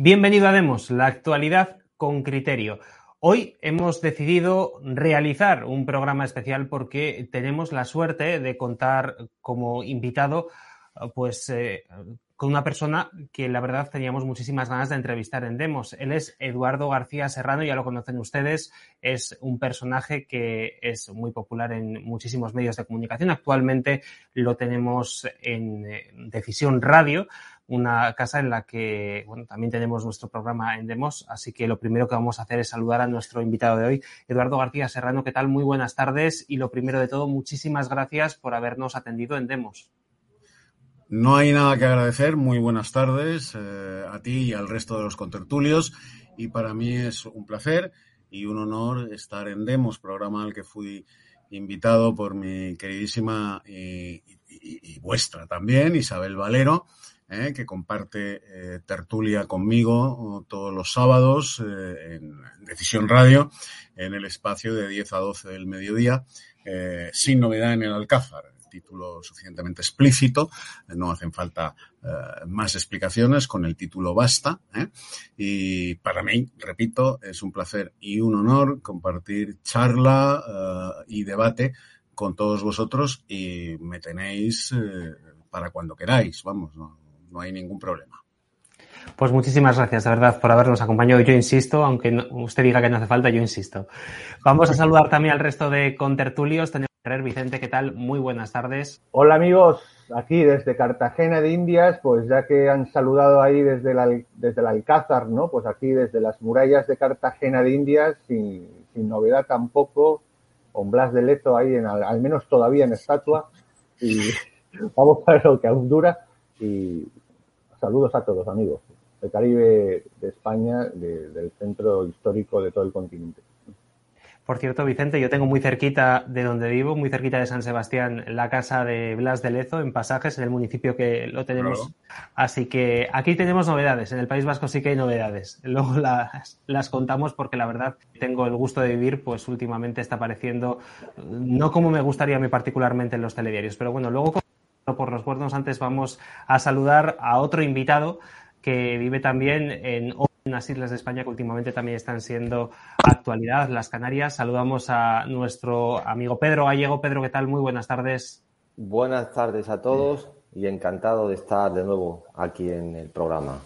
Bienvenido a Demos, la actualidad con criterio. Hoy hemos decidido realizar un programa especial porque tenemos la suerte de contar como invitado pues eh, con una persona que la verdad teníamos muchísimas ganas de entrevistar en Demos. Él es Eduardo García Serrano, ya lo conocen ustedes, es un personaje que es muy popular en muchísimos medios de comunicación. Actualmente lo tenemos en Decisión Radio, una casa en la que bueno, también tenemos nuestro programa en Demos, así que lo primero que vamos a hacer es saludar a nuestro invitado de hoy, Eduardo García Serrano. ¿Qué tal? Muy buenas tardes y lo primero de todo, muchísimas gracias por habernos atendido en Demos. No hay nada que agradecer. Muy buenas tardes eh, a ti y al resto de los contertulios. Y para mí es un placer y un honor estar en Demos, programa al que fui invitado por mi queridísima y, y vuestra también, Isabel Valero, ¿eh? que comparte eh, tertulia conmigo todos los sábados eh, en Decisión Radio, en el espacio de 10 a 12 del mediodía, sin novedad en el Alcázar. Título suficientemente explícito, no hacen falta más explicaciones, con el título basta. Y para mí, repito, es un placer y un honor compartir charla y debate con todos vosotros y me tenéis para cuando queráis, vamos, ¿no? No hay ningún problema. Pues muchísimas gracias, de verdad, por habernos acompañado. Yo insisto, aunque usted diga que no hace falta, yo insisto. Vamos a saludar también al resto de contertulios. Tenemos que ver, Vicente, ¿qué tal? Muy buenas tardes. Hola, amigos. Aquí desde Cartagena de Indias, pues ya que han saludado ahí desde el, desde el Alcázar, ¿no? Pues aquí desde las murallas de Cartagena de Indias, sin, novedad tampoco, con Blas de Lezo ahí, en, al, menos todavía en estatua. Y vamos a ver lo que aún dura. Y, Saludos a todos, amigos del Caribe, de España, del centro histórico de todo el continente. Por cierto, Vicente, yo tengo muy cerquita de donde vivo, muy cerquita de San Sebastián, la casa de Blas de Lezo, en Pasajes, en el municipio que lo tenemos. Así que aquí tenemos novedades. En el País Vasco sí que hay novedades. Luego las, las, contamos porque la verdad tengo el gusto de vivir, pues últimamente está apareciendo, no como me gustaría a mí particularmente en los telediarios, pero bueno, luego por los buenos, antes vamos a saludar a otro invitado que vive también en unas islas de España que últimamente también están siendo actualidad, las Canarias. Saludamos a nuestro amigo Pedro Gallego. Pedro, ¿qué tal? Muy buenas tardes. Buenas tardes a todos y encantado de estar de nuevo aquí en el programa.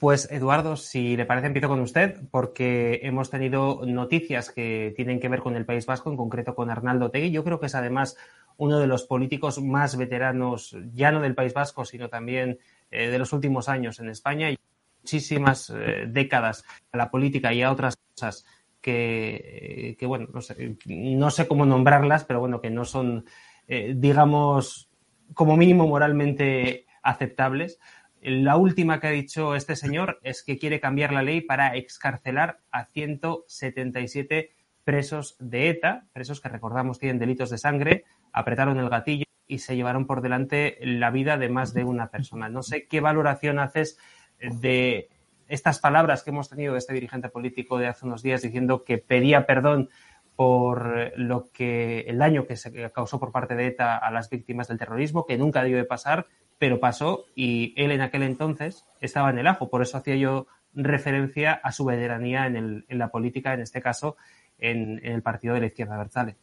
Pues Eduardo, si le parece, empiezo con usted, porque hemos tenido noticias que tienen que ver con el País Vasco, en concreto con Arnaldo Tegui. Yo creo que es además uno de los políticos más veteranos, ya no del País Vasco, sino también eh, de los últimos años en España y muchísimas eh, décadas a la política y a otras cosas que, que bueno, no sé, no sé, cómo nombrarlas, pero bueno, que no son, eh, digamos, como mínimo moralmente aceptables. La última que ha dicho este señor es que quiere cambiar la ley para excarcelar a 177 presos de ETA, presos que recordamos tienen delitos de sangre, apretaron el gatillo y se llevaron por delante la vida de más de una persona. No sé qué valoración haces de estas palabras que hemos tenido de este dirigente político de hace unos días diciendo que pedía perdón por lo que el daño que se causó por parte de ETA a las víctimas del terrorismo, que nunca debió de pasar pero pasó y él en aquel entonces estaba en el ajo. Por eso hacía yo referencia a su veteranía en, la política, en este caso en, el partido de la izquierda Berzale.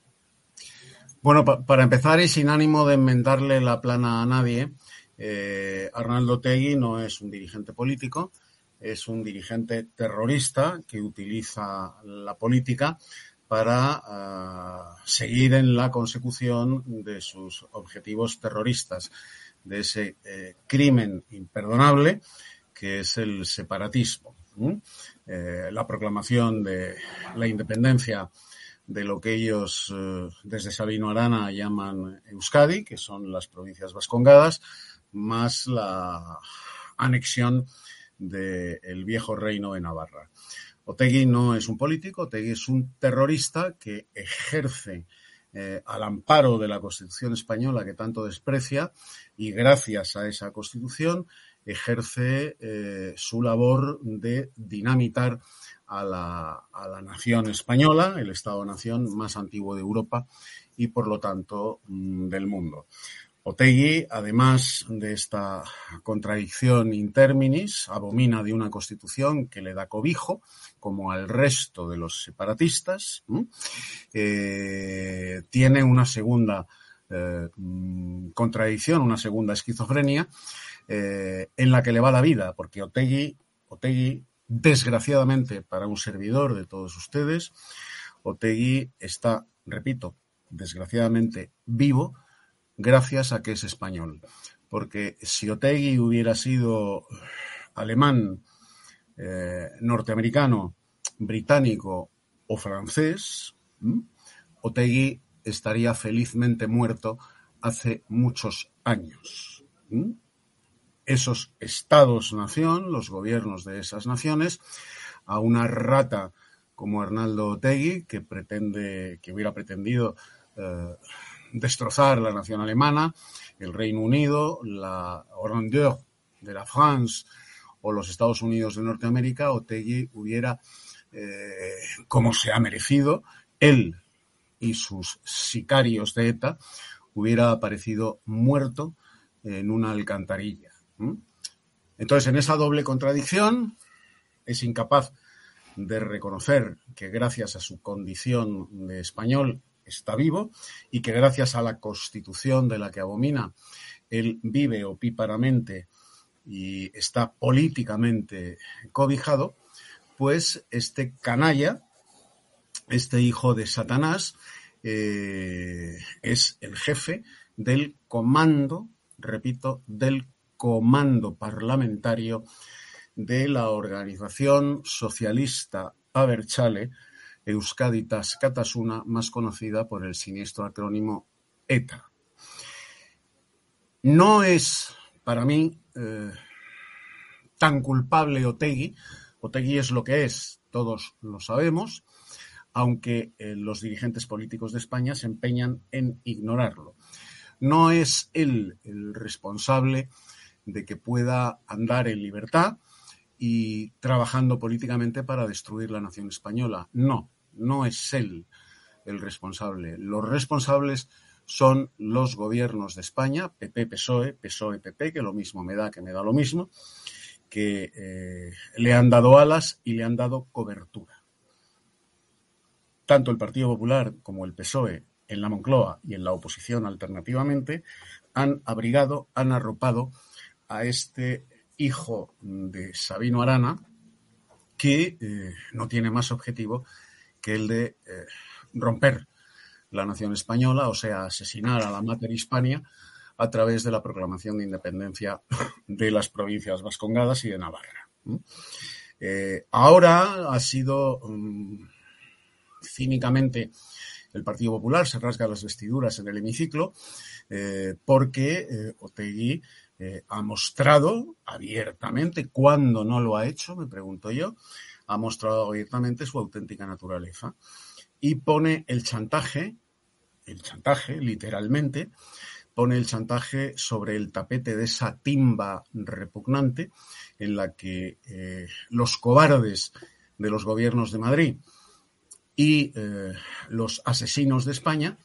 Bueno, para empezar y sin ánimo de enmendarle la plana a nadie, eh, Arnaldo Tegui no es un dirigente político, es un dirigente terrorista que utiliza la política para ah, seguir en la consecución de sus objetivos terroristas de ese eh, crimen imperdonable que es el separatismo. Eh, la proclamación de la independencia de lo que ellos eh, desde Sabino Arana llaman Euskadi, que son las provincias vascongadas, más la anexión del viejo reino de Navarra. Otegui no es un político, Otegui es un terrorista que ejerce eh, al amparo de la Constitución española que tanto desprecia y gracias a esa Constitución ejerce eh, su labor de dinamitar a la, a la nación española, el Estado-nación más antiguo de Europa y por lo tanto mm, del mundo. Otegui, además de esta contradicción interminis, abomina de una constitución que le da cobijo, como al resto de los separatistas. Eh, tiene una segunda eh, contradicción, una segunda esquizofrenia, eh, en la que le va la vida, porque Otegui, Otegui, desgraciadamente para un servidor de todos ustedes, Otegui está, repito, desgraciadamente vivo, gracias a que es español. Porque si Otegui hubiera sido alemán, eh, norteamericano, británico o francés, Otegui estaría felizmente muerto hace muchos años. Esos estados-nación, los gobiernos de esas naciones, a una rata como Arnaldo Otegui, que pretende, que hubiera pretendido eh, destrozar la nación alemana, el Reino Unido, la grandeur de la France o los Estados Unidos de Norteamérica, Otegui hubiera, eh, como se ha merecido, él y sus sicarios de ETA, hubiera aparecido muerto en una alcantarilla. Entonces, en esa doble contradicción, es incapaz de reconocer que gracias a su condición de español está vivo y que gracias a la constitución de la que abomina, él vive opíparamente y está políticamente cobijado, pues este canalla, este hijo de Satanás, eh, es el jefe del comando, repito, del comando parlamentario de la organización socialista Aberchale, Euskaditas Katasuna, más conocida por el siniestro acrónimo ETA. No es para mí eh, tan culpable Otegui. Otegui es lo que es, todos lo sabemos, aunque eh, los dirigentes políticos de España se empeñan en ignorarlo. No es él el responsable de que pueda andar en libertad y trabajando políticamente para destruir la nación española. No, no es él el responsable. Los responsables son los gobiernos de España, PP, PSOE, PSOE, PP, que lo mismo me da, que me da lo mismo, que eh, le han dado alas y le han dado cobertura. Tanto el Partido Popular como el PSOE en la Moncloa y en la oposición alternativamente han abrigado, han arropado a este hijo de Sabino Arana, que eh, no tiene más objetivo que el de eh, romper la nación española, o sea, asesinar a la Mater Hispania a través de la proclamación de independencia de las provincias vascongadas y de Navarra. Eh, ahora ha sido mm, cínicamente el Partido Popular se rasga las vestiduras en el hemiciclo porque Otegui ha mostrado abiertamente, cuando no lo ha hecho, me pregunto yo, ha mostrado abiertamente su auténtica naturaleza. Y pone el chantaje, el chantaje literalmente, pone el chantaje sobre el tapete de esa timba repugnante en la que eh, los cobardes de los gobiernos de Madrid y eh, los asesinos de España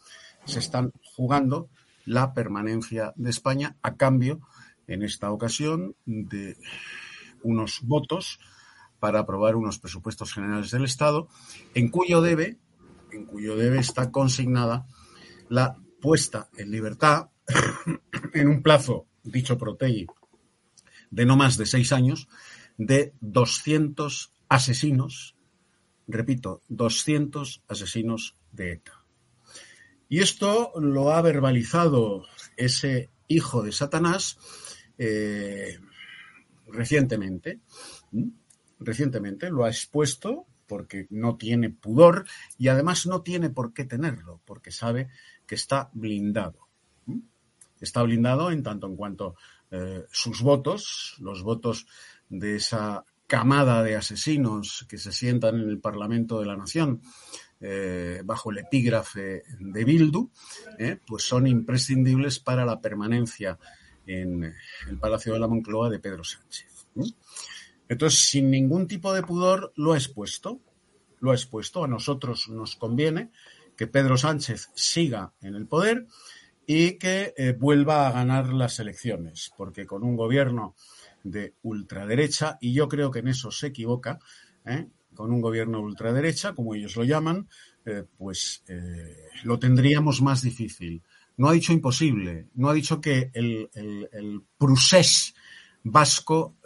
se están jugando la permanencia de España a cambio, en esta ocasión, de unos votos para aprobar unos presupuestos generales del Estado, en cuyo debe, en cuyo debe está consignada la puesta en libertad en un plazo, dicho Protegi, de no más de seis años, de 200 asesinos, repito, 200 asesinos de ETA. Y esto lo ha verbalizado ese hijo de Satanás eh, recientemente recientemente, lo ha expuesto porque no tiene pudor y además no tiene por qué tenerlo, porque sabe que está blindado. Está blindado en tanto en cuanto eh, sus votos, los votos de esa camada de asesinos que se sientan en el Parlamento de la Nación eh, bajo el epígrafe de Bildu, pues son imprescindibles para la permanencia en el Palacio de la Moncloa de Pedro Sánchez. Entonces, sin ningún tipo de pudor, lo ha expuesto. Lo ha expuesto. A nosotros nos conviene que Pedro Sánchez siga en el poder y que eh, vuelva a ganar las elecciones, porque con un gobierno de ultraderecha, y yo creo que en eso se equivoca, ¿eh? con un gobierno de ultraderecha, como ellos lo llaman, eh, pues lo tendríamos más difícil. No ha dicho imposible, no ha dicho que el, el, vasco,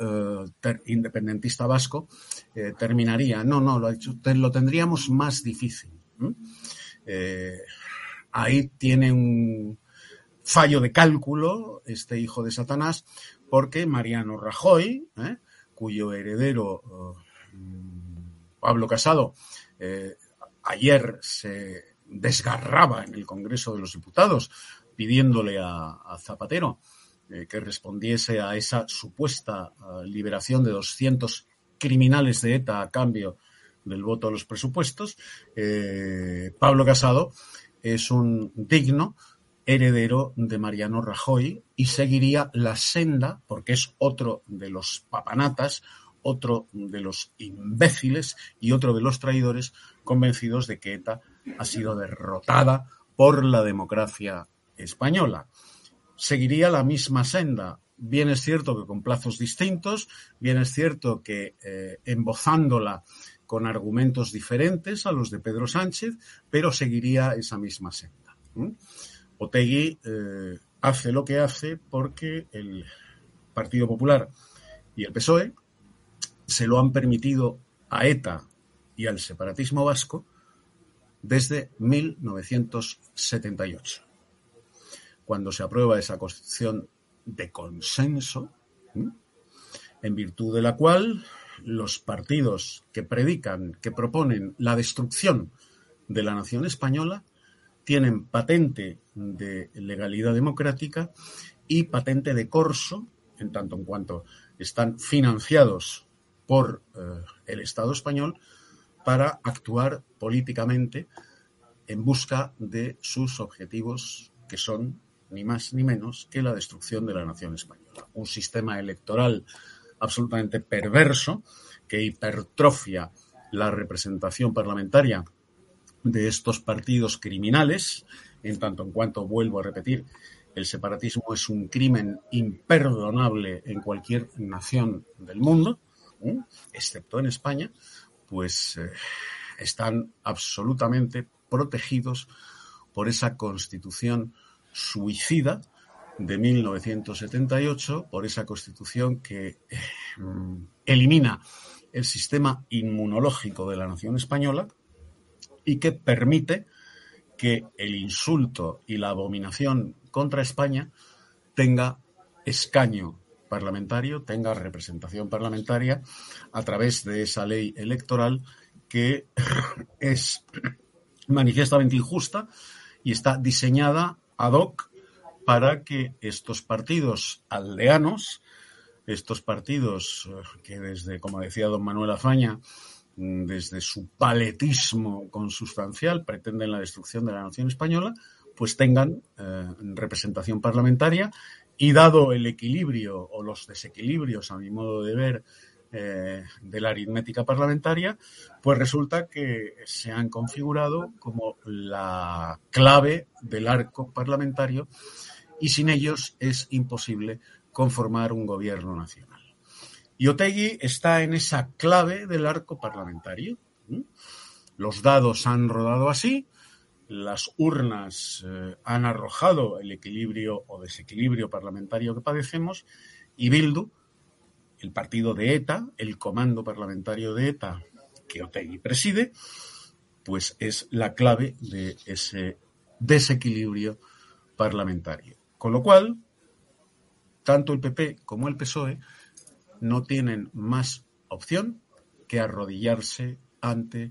independentista vasco, terminaría. No, no, lo ha dicho, lo tendríamos más difícil. ahí tiene un, fallo de cálculo, este hijo de Satanás, porque Mariano Rajoy, ¿eh? cuyo heredero eh, Pablo Casado eh, ayer se desgarraba en el Congreso de los Diputados pidiéndole a, Zapatero que respondiese a esa supuesta liberación de 200 criminales de ETA a cambio del voto a los presupuestos, Pablo Casado es un digno heredero de Mariano Rajoy y seguiría la senda, porque es otro de los papanatas, otro de los imbéciles y otro de los traidores convencidos de que ETA ha sido derrotada por la democracia española. Seguiría la misma senda. Bien es cierto que con plazos distintos, bien es cierto que eh, embozándola con argumentos diferentes a los de Pedro Sánchez, pero seguiría esa misma senda. Otegui eh, hace lo que hace porque el Partido Popular y el PSOE se lo han permitido a ETA y al separatismo vasco desde 1978, cuando se aprueba esa constitución de consenso, en virtud de la cual los partidos que predican, que proponen la destrucción de la nación española, tienen patente de legalidad democrática y patente de corso, en tanto en cuanto están financiados por eh, el Estado español para actuar políticamente en busca de sus objetivos, que son ni más ni menos que la destrucción de la nación española. Un sistema electoral absolutamente perverso que hipertrofia la representación parlamentaria de estos partidos criminales, en tanto en cuanto vuelvo a repetir, el separatismo es un crimen imperdonable en cualquier nación del mundo, ¿eh? excepto en España, pues eh, están absolutamente protegidos por esa constitución suicida de 1978, por esa constitución que eh, elimina el sistema inmunológico de la nación española, y que permite que el insulto y la abominación contra España tenga escaño parlamentario, tenga representación parlamentaria a través de esa ley electoral que es manifiestamente injusta y está diseñada ad hoc para que estos partidos aldeanos, estos partidos que desde, como decía don Manuel Afaña, Mm, desde su paletismo consustancial, pretenden la destrucción de la nación española, pues tengan eh, representación parlamentaria y dado el equilibrio o los desequilibrios, a mi modo de ver, eh, de la aritmética parlamentaria, pues resulta que se han configurado como la clave del arco parlamentario y sin ellos es imposible conformar un gobierno nacional. Y Otegui está en esa clave del arco parlamentario. Los dados han rodado así, las urnas eh, han arrojado el equilibrio o desequilibrio parlamentario que padecemos y Bildu, el partido de ETA, el comando parlamentario de ETA que Otegui preside, pues es la clave de ese desequilibrio parlamentario. Con lo cual, tanto el PP como el PSOE no tienen más opción que arrodillarse ante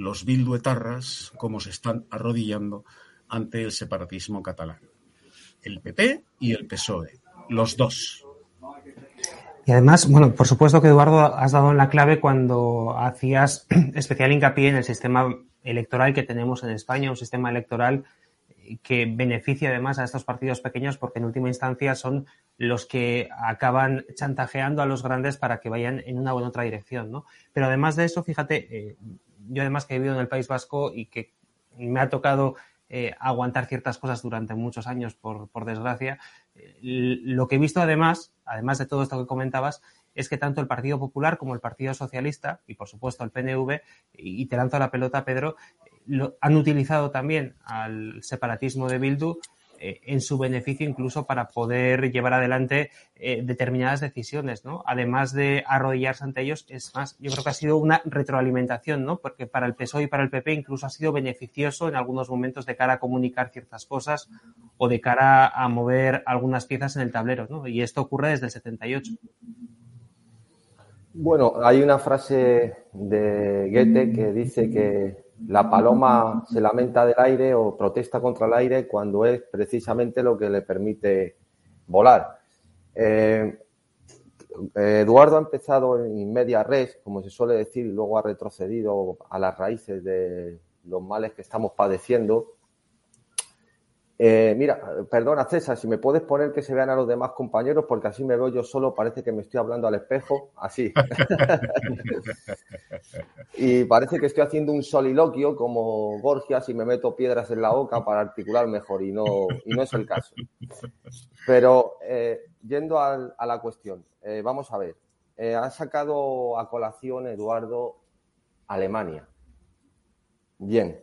los bilduetarras como se están arrodillando ante el separatismo catalán. El PP y el PSOE, los dos. Y además, bueno, por supuesto que Eduardo has dado en la clave cuando hacías especial hincapié en el sistema electoral que tenemos en España, un sistema electoral que beneficia además a estos partidos pequeños porque en última instancia son los que acaban chantajeando a los grandes para que vayan en una u otra dirección, ¿no? Pero además de eso, fíjate, eh, yo además que he vivido en el País Vasco y que me ha tocado eh, aguantar ciertas cosas durante muchos años, por, por desgracia. Lo que he visto además, además de todo esto que comentabas, es que tanto el Partido Popular como el Partido Socialista y por supuesto el PNV, y te lanzo la pelota, Pedro, lo, han utilizado también al separatismo de Bildu eh, en su beneficio incluso para poder llevar adelante eh, determinadas decisiones, ¿no? Además de arrodillarse ante ellos, es más, yo creo que ha sido una retroalimentación, ¿no? Porque para el PSOE y para el PP incluso ha sido beneficioso en algunos momentos de cara a comunicar ciertas cosas o de cara a mover algunas piezas en el tablero, ¿no? Y esto ocurre desde el 78. Bueno, hay una frase de Goethe que dice que la paloma se lamenta del aire o protesta contra el aire cuando es precisamente lo que le permite volar. Eh, Eduardo ha empezado en media res, como se suele decir, y luego ha retrocedido a las raíces de los males que estamos padeciendo eh, mira, perdona César, si me puedes poner que se vean a los demás compañeros, porque así me veo yo solo, parece que me estoy hablando al espejo, así. y parece que estoy haciendo un soliloquio como Gorgias y me meto piedras en la boca para articular mejor y no, y no es el caso. Pero eh, yendo a, la cuestión, eh, vamos a ver, ha sacado a colación Eduardo Alemania. Bien,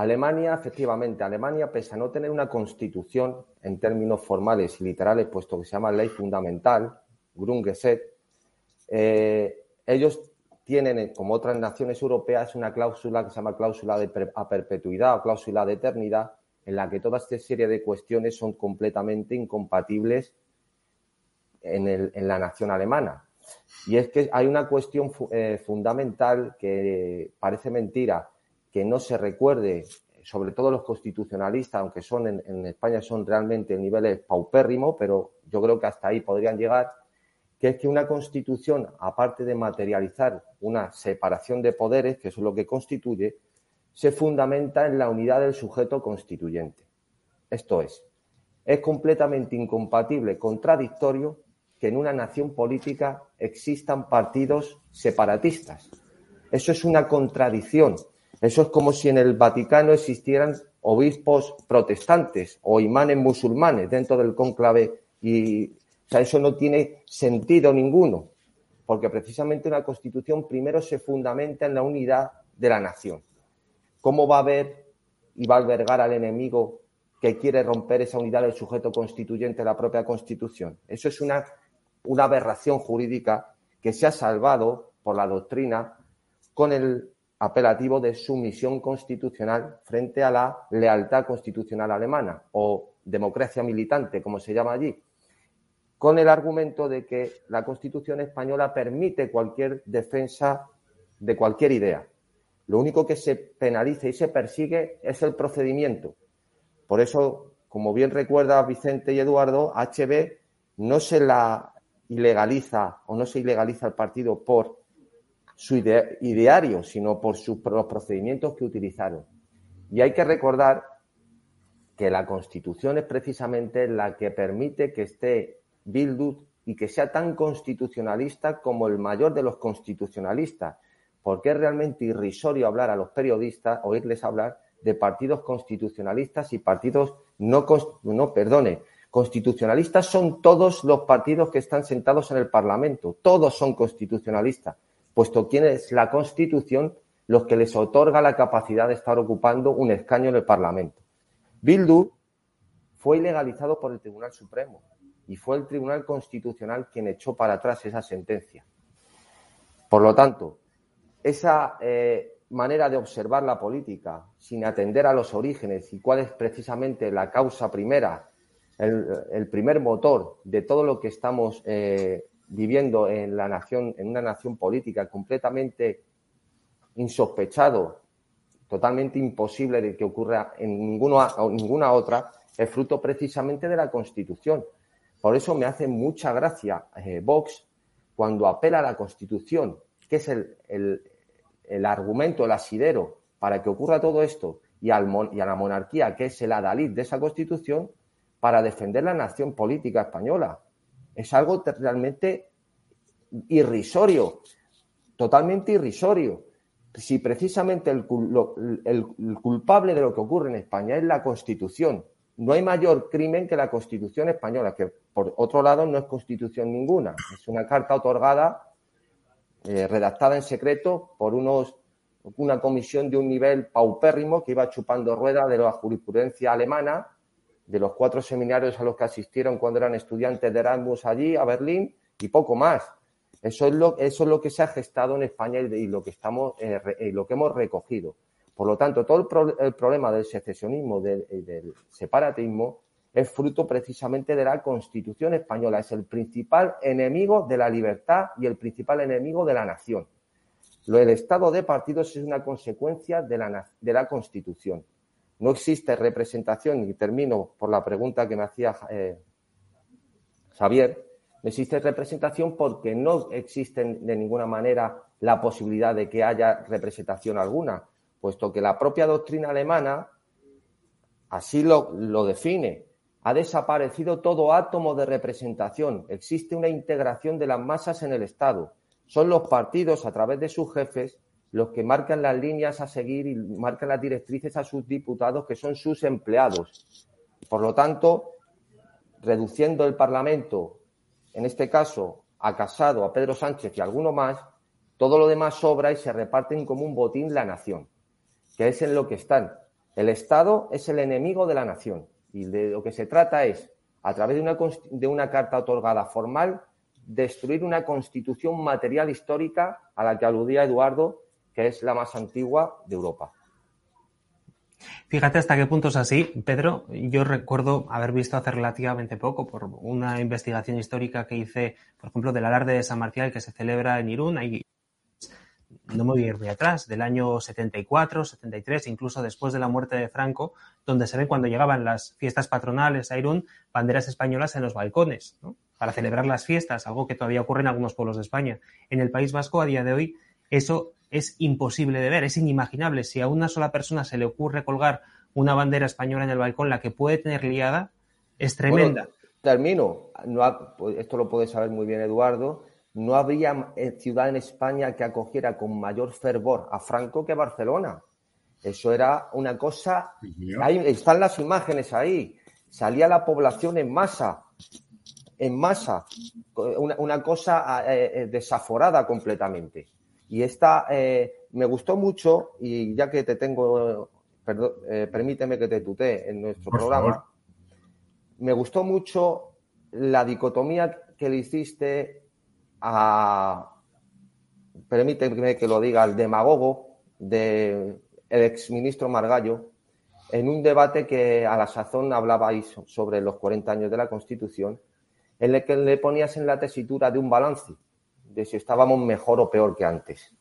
Alemania, efectivamente, Alemania, pese a no tener una constitución en términos formales y literales, puesto que se llama ley fundamental, Grundgesetz, eh, ellos tienen, eh, como otras naciones europeas, una cláusula que se llama cláusula de a perpetuidad o cláusula de eternidad, en la que toda esta serie de cuestiones son completamente incompatibles en, la nación alemana. Y es que hay una cuestión eh, fundamental que parece mentira, que no se recuerde, sobre todo los constitucionalistas, aunque son en, España son realmente niveles paupérrimos, pero yo creo que hasta ahí podrían llegar, que es que una constitución, aparte de materializar una separación de poderes, que eso es lo que constituye, se fundamenta en la unidad del sujeto constituyente. Esto es, es completamente incompatible, contradictorio, que en una nación política existan partidos separatistas. Eso es una contradicción eso es como si en el Vaticano existieran obispos protestantes o imanes musulmanes dentro del cónclave y eso no tiene sentido ninguno, porque precisamente una constitución primero se fundamenta en la unidad de la nación. ¿Cómo va a haber y va a albergar al enemigo que quiere romper esa unidad del sujeto constituyente de la propia constitución? Eso es una aberración jurídica que se ha salvado por la doctrina con el apelativo de sumisión constitucional frente a la lealtad constitucional alemana o democracia militante, como se llama allí, con el argumento de que la Constitución española permite cualquier defensa de cualquier idea. Lo único que se penaliza y se persigue es el procedimiento. Por eso, como bien recuerda Vicente y Eduardo, HB no se la ilegaliza o no se ilegaliza el partido por su ideario, sino por sus, los procedimientos que utilizaron. Y hay que recordar que la Constitución es precisamente la que permite que esté Bildu y que sea tan constitucionalista como el mayor de los constitucionalistas, porque es realmente irrisorio hablar a los periodistas, oírles hablar de partidos constitucionalistas y partidos no, no, perdone, constitucionalistas son todos los partidos que están sentados en el Parlamento, todos son constitucionalistas puesto que es la Constitución los que les otorga la capacidad de estar ocupando un escaño en el Parlamento. Bildu fue ilegalizado por el Tribunal Supremo y fue el Tribunal Constitucional quien echó para atrás esa sentencia. Por lo tanto, esa eh, manera de observar la política sin atender a los orígenes y cuál es precisamente la causa primera, el, primer motor de todo lo que estamos eh, viviendo en la nación, en una nación política completamente insospechado, totalmente imposible de que ocurra en ninguna otra, es fruto precisamente de la Constitución. Por eso me hace mucha gracia eh, Vox cuando apela a la Constitución, que es el, el, argumento, el asidero para que ocurra todo esto, y, al, y a la monarquía, que es el adalid de esa Constitución, para defender la nación política española es algo realmente irrisorio, totalmente irrisorio. si precisamente el, culpable de lo que ocurre en España es la Constitución, no hay mayor crimen que la Constitución española, que por otro lado no es Constitución ninguna, es una carta otorgada, eh, redactada en secreto por unos, una comisión de un nivel paupérrimo que iba chupando rueda de la jurisprudencia alemana, de los cuatro seminarios a los que asistieron cuando eran estudiantes de Erasmus allí, a Berlín, y poco más. Eso es lo, eso es lo que se ha gestado en España y, lo que estamos, eh, lo que hemos recogido. Por lo tanto, todo el, problema del secesionismo, del, del, separatismo, es fruto precisamente de la Constitución española. Es el principal enemigo de la libertad y el principal enemigo de la nación. Lo del Estado de partidos es una consecuencia de la, de la Constitución. No existe representación, y termino por la pregunta que me hacía eh, Javier, no existe representación porque no existe de ninguna manera la posibilidad de que haya representación alguna, puesto que la propia doctrina alemana así lo, lo define. Ha desaparecido todo átomo de representación. Existe una integración de las masas en el Estado. Son los partidos, a través de sus jefes, los que marcan las líneas a seguir y marcan las directrices a sus diputados, que son sus empleados. Por lo tanto, reduciendo el Parlamento en este caso, a Casado, a Pedro Sánchez y a alguno más, todo lo demás sobra y se reparten como un botín la nación, que es en lo que están. El Estado es el enemigo de la nación y de lo que se trata es, a través de una, de una carta otorgada formal, destruir una constitución material histórica a la que aludía Eduardo, que es la más antigua de Europa. Fíjate hasta qué punto es así, Pedro. Yo recuerdo haber visto hace relativamente poco por una investigación histórica que hice, por ejemplo, del alarde de San Marcial que se celebra en Irún. No me voy a ir muy atrás, del año 74, 73, incluso después de la muerte de Franco, donde se ve cuando llegaban las fiestas patronales a Irún, banderas españolas en los balcones, ¿no? para celebrar las fiestas, algo que todavía ocurre en algunos pueblos de España. En el País Vasco, a día de hoy, eso es imposible de ver, es inimaginable. Si a una sola persona se le ocurre colgar una bandera española en el balcón, la que puede tener liada es tremenda. termino. No pues, esto lo puede saber muy bien Eduardo. No habría eh, ciudad en España que acogiera con mayor fervor a Franco que Barcelona. Eso era una cosa. Ahí están las imágenes ahí. Salía la población en masa, en masa, una, cosa eh, eh, desaforada completamente. Y esta eh, me gustó mucho, y ya que te tengo, perdón, eh, permíteme que te tutee en nuestro programa, me gustó mucho la dicotomía que le hiciste a, permíteme que lo diga, al demagogo del de exministro Margallo, en un debate que a la sazón hablabais sobre los 40 años de la Constitución, en el que le ponías en la tesitura de un balance de si estábamos mejor o peor que antes.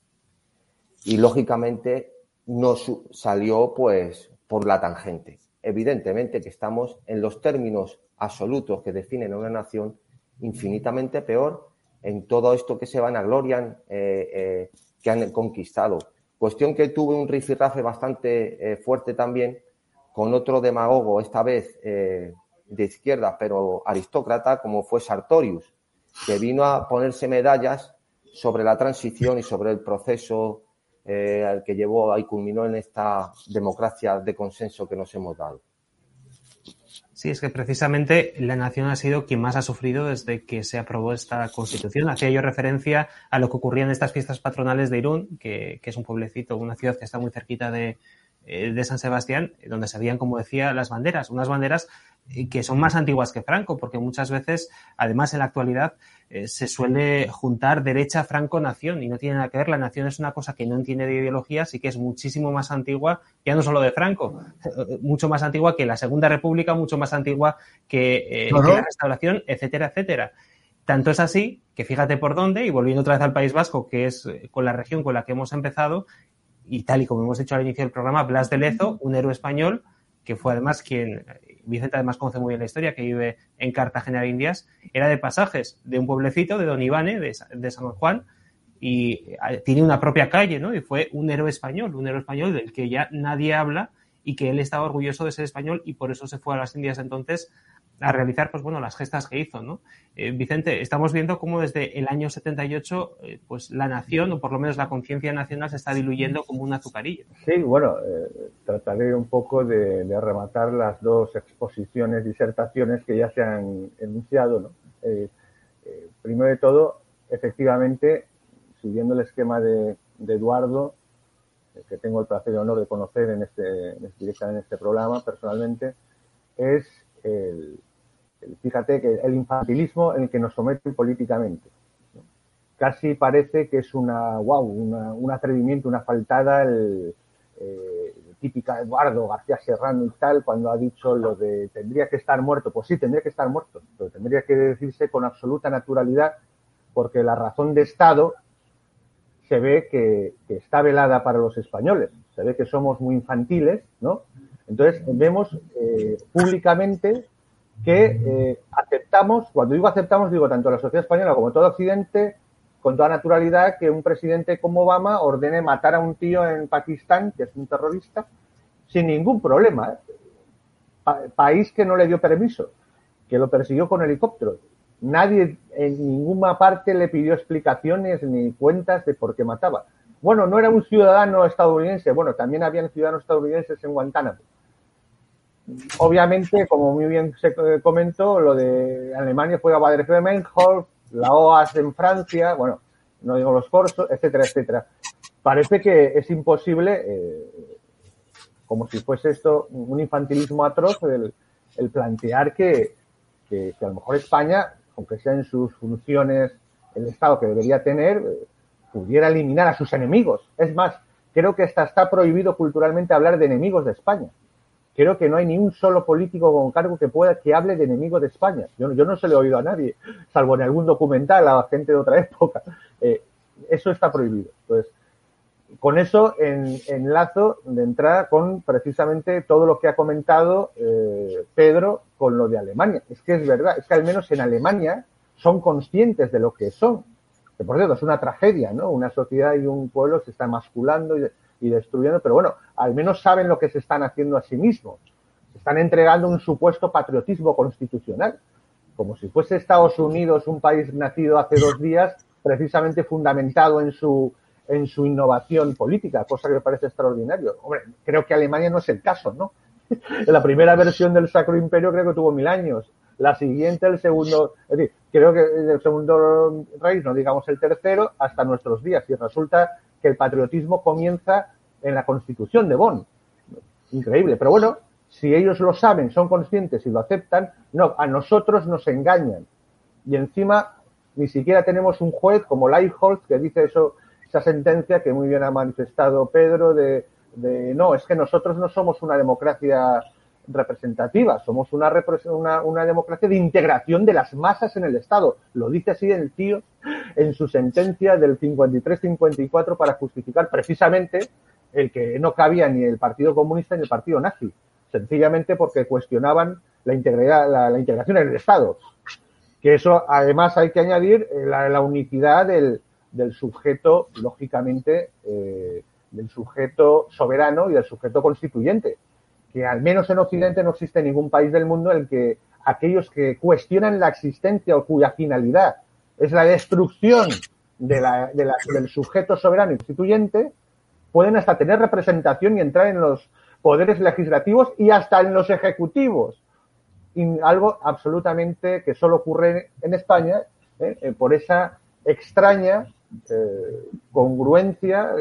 Y lógicamente no salió pues por la tangente. Evidentemente que estamos en los términos absolutos que definen a una nación infinitamente peor en todo esto que se van a glorian eh, eh, que han conquistado. Cuestión que tuve un rifirrafe bastante eh, fuerte también con otro demagogo, esta vez de izquierda, pero aristócrata, como fue Sartorius, que vino a ponerse medallas sobre la transición y sobre el proceso eh, al que llevó y culminó en esta democracia de consenso que nos hemos dado. Sí, es que precisamente la nación ha sido quien más ha sufrido desde que se aprobó esta constitución. Hacía yo referencia a lo que ocurría en estas fiestas patronales de Irún, que, es un pueblecito, una ciudad que está muy cerquita de, de San Sebastián, donde se veían, como decía, las banderas, unas banderas que son más antiguas que Franco, porque muchas veces, además en la actualidad, eh, se suele juntar derecha Franco-nación y no tiene nada que ver. La nación es una cosa que no entiende de ideología, sí que es muchísimo más antigua, ya no solo de Franco, eh, mucho más antigua que la Segunda República, mucho más antigua que, eh, la Restauración, etcétera, etcétera. Tanto es así que fíjate por dónde, y volviendo otra vez al País Vasco, que es con la región con la que hemos empezado, y tal y como hemos dicho al inicio del programa, Blas de Lezo, un héroe español, que fue además quien Vicente además conoce muy bien la historia, que vive en Cartagena de Indias, era de pasajes de un pueblecito de Don Ivane, de, San Juan, y tiene una propia calle, ¿no? Y fue un héroe español, un héroe español del que ya nadie habla y que él estaba orgulloso de ser español y por eso se fue a las Indias entonces a realizar, pues bueno, las gestas que hizo, ¿no? Eh, Vicente, estamos viendo cómo desde el año 78, eh, pues la nación, o por lo menos la conciencia nacional, se está diluyendo como un azucarillo. Sí, bueno, eh, trataré un poco de, de, rematar las dos exposiciones, disertaciones que ya se han enunciado, ¿no? primero de todo, efectivamente, siguiendo el esquema de, Eduardo, que tengo el placer y honor de conocer en este, en este programa personalmente, es el, fíjate que el infantilismo en el que nos someten políticamente. Casi parece que es una, wow, un atrevimiento, una faltada el, eh, típica Eduardo García Serrano y tal, cuando ha dicho lo de tendría que estar muerto. Pues sí, tendría que estar muerto, pero tendría que decirse con absoluta naturalidad, porque la razón de Estado se ve que, que, está velada para los españoles. Se ve que somos muy infantiles, ¿no? Entonces vemos eh, públicamente que eh, aceptamos, cuando digo aceptamos, digo tanto la sociedad española como todo Occidente, con toda naturalidad, que un presidente como Obama ordene matar a un tío en Pakistán, que es un terrorista, sin ningún problema. ¿eh? país que no le dio permiso, que lo persiguió con helicópteros. Nadie en ninguna parte le pidió explicaciones ni cuentas de por qué mataba. Bueno, no era un ciudadano estadounidense, bueno, también habían ciudadanos estadounidenses en Guantánamo obviamente, como muy bien se comentó, lo de Alemania fue a Bader-Meinhof, la OAS en Francia, bueno, no digo los corsos, etcétera, etcétera. Parece que es imposible, eh, como si fuese esto un infantilismo atroz, el, plantear que, que, que, a lo mejor España, aunque sea en sus funciones el Estado que debería tener, eh, pudiera eliminar a sus enemigos. Es más, creo que hasta está prohibido culturalmente hablar de enemigos de España creo que no hay ni un solo político con cargo que pueda que hable de enemigo de España. Yo, yo no se lo he oído a nadie, salvo en algún documental a gente de otra época. Eh, eso está prohibido. Entonces, con eso en, enlazo de entrada con precisamente todo lo que ha comentado eh, Pedro con lo de Alemania. Es que es verdad, es que al menos en Alemania son conscientes de lo que son. Que por cierto es una tragedia, ¿no? Una sociedad y un pueblo se está masculando y y destruyendo, pero bueno, al menos saben lo que se están haciendo a sí mismos. Se están entregando un supuesto patriotismo constitucional, como si fuese Estados Unidos un país nacido hace dos días, precisamente fundamentado en su, en su innovación política, cosa que me parece extraordinario. Hombre, creo que Alemania no es el caso, ¿no? La primera versión del Sacro Imperio creo que tuvo mil años. La siguiente, el segundo, es decir, creo que el segundo rey, no digamos el tercero, hasta nuestros días. Y resulta que el patriotismo comienza en la Constitución de Bonn. Increíble, pero bueno, si ellos lo saben, son conscientes y lo aceptan, no, a nosotros nos engañan. Y encima ni siquiera tenemos un juez como Leichholz que dice eso, esa sentencia que muy bien ha manifestado Pedro de, de no, es que nosotros no somos una democracia representativa, somos una, una, una, democracia de integración de las masas en el Estado. Lo dice así el tío en su sentencia del 53-54 para justificar precisamente el que no cabía ni el Partido Comunista ni el Partido Nazi, sencillamente porque cuestionaban la, integridad, la, integración en el Estado. Que eso, además, hay que añadir eh, la, la unicidad del, del, sujeto, lógicamente, eh, del sujeto soberano y del sujeto constituyente que al menos en Occidente no existe ningún país del mundo en el que aquellos que cuestionan la existencia o cuya finalidad es la destrucción de la, de la, del sujeto soberano y constituyente, pueden hasta tener representación y entrar en los poderes legislativos y hasta en los ejecutivos. Algo absolutamente que solo ocurre en España ¿eh? eh por esa extraña eh, congruencia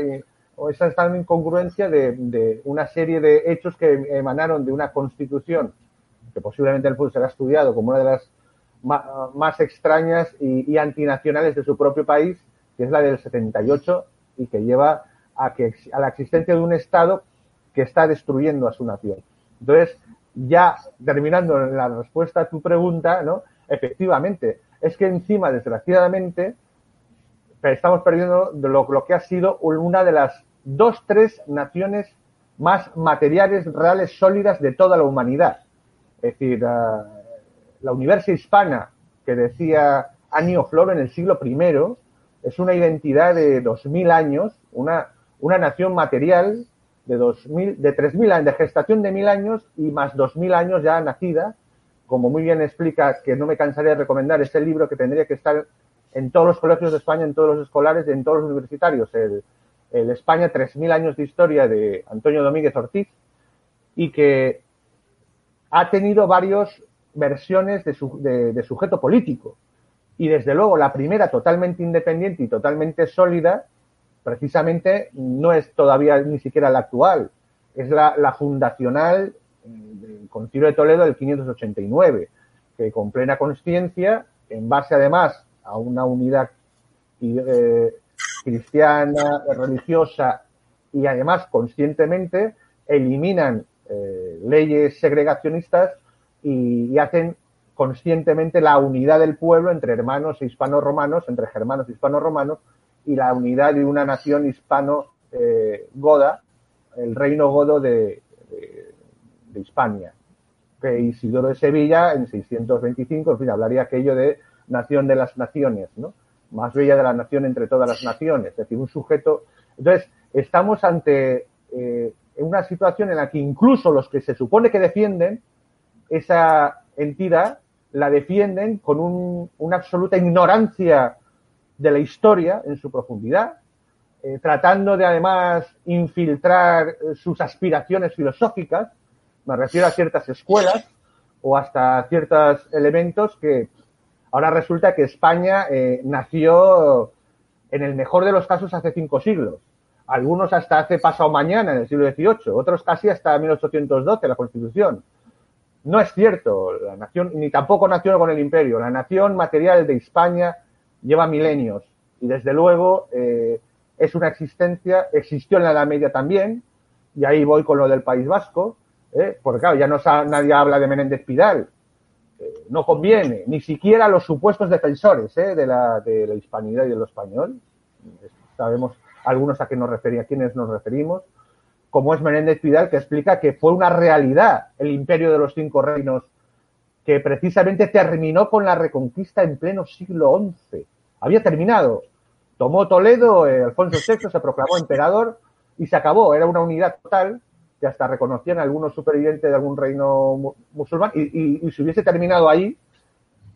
o esa esta incongruencia de, una serie de hechos que emanaron de una constitución que posiblemente el fútbol será estudiado como una de las más extrañas y, y, antinacionales de su propio país, que es la del 78 y que lleva a, que, a la existencia de un Estado que está destruyendo a su nación. Entonces, ya terminando la respuesta a tu pregunta, ¿no? Efectivamente, es que encima, desgraciadamente, estamos perdiendo lo, que ha sido una de las dos, tres naciones más materiales, reales, sólidas de toda la humanidad. Es decir, uh, la Universidad Hispana, que decía Anio Floro en el siglo I, es una identidad de dos mil años, una, una nación material de dos mil, de tres mil años, de gestación de mil años y más dos mil años ya nacida, como muy bien explica, que no me cansaría de recomendar, es el libro que tendría que estar en todos los colegios de España, en todos los escolares, en todos los universitarios, el, el España 3.000 años de historia de Antonio Domínguez Ortiz, y que ha tenido varias versiones de, de, sujeto político. Y desde luego la primera totalmente independiente y totalmente sólida, precisamente no es todavía ni siquiera la actual, es la, fundacional del Concilio de Toledo del 589, que con plena conciencia, en base además a una unidad eh, cristiana, religiosa y además conscientemente eliminan eh, leyes segregacionistas y, hacen conscientemente la unidad del pueblo entre hermanos hispano-romanos, entre germanos hispano-romanos y la unidad de una nación hispano-goda, el reino godo de, de, Hispania. Que Isidoro de Sevilla, en 625, en fin, hablaría aquello de nación de las naciones, ¿no? Más bella de la nación entre todas las naciones, es decir, un sujeto. Entonces, estamos ante eh, una situación en la que incluso los que se supone que defienden esa entidad la defienden con un, una absoluta ignorancia de la historia en su profundidad, eh, tratando de además infiltrar sus aspiraciones filosóficas, me refiero a ciertas escuelas o hasta ciertos elementos que Ahora resulta que España eh, nació en el mejor de los casos hace cinco siglos. Algunos hasta hace pasado mañana, en el siglo XVIII, otros casi hasta 1812, la Constitución. No es cierto, la nación, ni tampoco nació con el imperio. La nación material de España lleva milenios y desde luego eh, es una existencia, existió en la Edad Media también, y ahí voy con lo del País Vasco, eh, porque claro, ya no nadie habla de Menéndez Pidal, no conviene, ni siquiera los supuestos defensores ¿eh? de, la, de la hispanidad y de español. Sabemos algunos a qué nos refería, a quiénes nos referimos, como es Menéndez Pidal, que explica que fue una realidad el imperio de los cinco reinos que precisamente terminó con la reconquista en pleno siglo XI. Había terminado. Tomó Toledo, eh, Alfonso VI se proclamó emperador y se acabó. Era una unidad total que hasta reconocían algunos supervivientes de algún reino musulmán y, y, si hubiese terminado ahí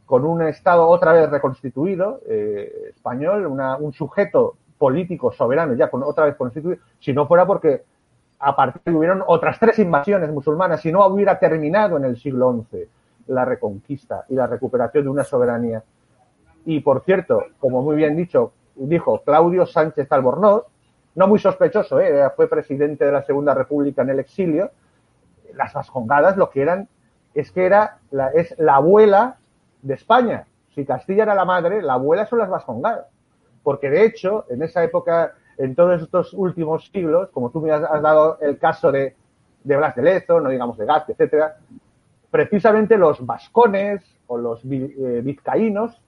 con un Estado otra vez reconstituido, eh, español, una, un sujeto político soberano ya con, otra vez constituido, si no fuera porque a partir de hubieron otras tres invasiones musulmanas, si no hubiera terminado en el siglo XI la reconquista y la recuperación de una soberanía. Y por cierto, como muy bien dicho, dijo Claudio Sánchez Albornoz, no muy sospechoso, ¿eh? fue presidente de la Segunda República en el exilio, las vascongadas lo que eran es que era la, es la abuela de España. Si Castilla era la madre, la abuela son las vascongadas. Porque de hecho, en esa época, en todos estos últimos siglos, como tú me has, dado el caso de, de Blas de Lezo, no digamos de Gatti, etcétera, precisamente los vascones o los eh, vizcaínos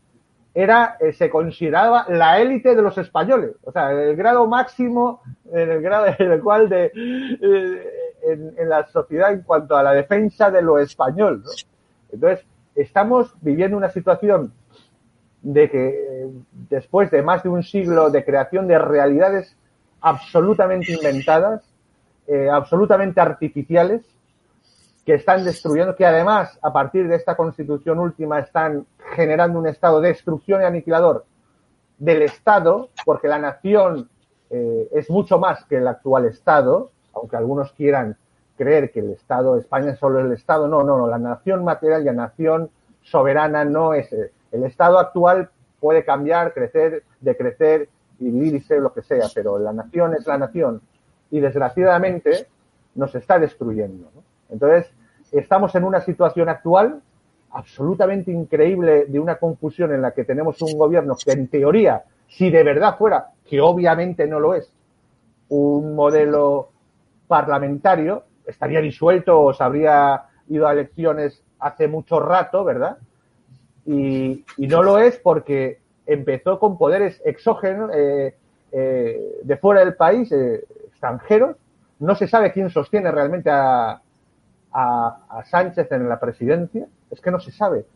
era, eh, se consideraba la élite de los españoles, o sea, el grado máximo en el grado en el cual de, eh, en, la sociedad en cuanto a la defensa de lo español. Entonces, estamos viviendo una situación de que después de más de un siglo de creación de realidades absolutamente inventadas, absolutamente artificiales, que están destruyendo, que además, a partir de esta constitución última, están generando un estado de destrucción y aniquilador del Estado, porque la nación eh, es mucho más que el actual Estado, aunque algunos quieran creer que el Estado, España es solo el Estado, no, no, no, la nación material y la nación soberana no es. El Estado actual puede cambiar, crecer, decrecer y vivir y ser lo que sea, pero la nación es la nación y desgraciadamente nos está destruyendo. Entonces, estamos en una situación actual absolutamente increíble de una confusión en la que tenemos un gobierno que en teoría, si de verdad fuera, que obviamente no lo es, un modelo parlamentario, estaría disuelto o se habría ido a elecciones hace mucho rato, ¿verdad? Y, no lo es porque empezó con poderes exógenos eh, eh, de fuera del país, eh, extranjeros. No se sabe quién sostiene realmente a, a, Sánchez en la presidencia, es que no se sabe,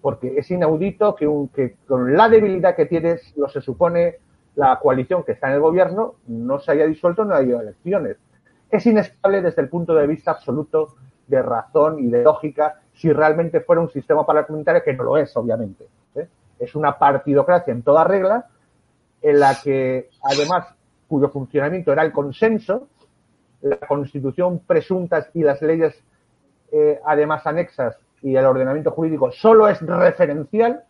porque es inaudito que, un, que con la debilidad que tiene, lo se supone la coalición que está en el gobierno, no se haya disuelto, no haya elecciones. Es inestable desde el punto de vista absoluto de razón y de lógica si realmente fuera un sistema parlamentario, que no lo es, obviamente. ¿eh? Es una partidocracia en toda regla, en la que, además, cuyo funcionamiento era el consenso, la constitución presuntas y las leyes, eh, además anexas, y el ordenamiento jurídico solo es referencial,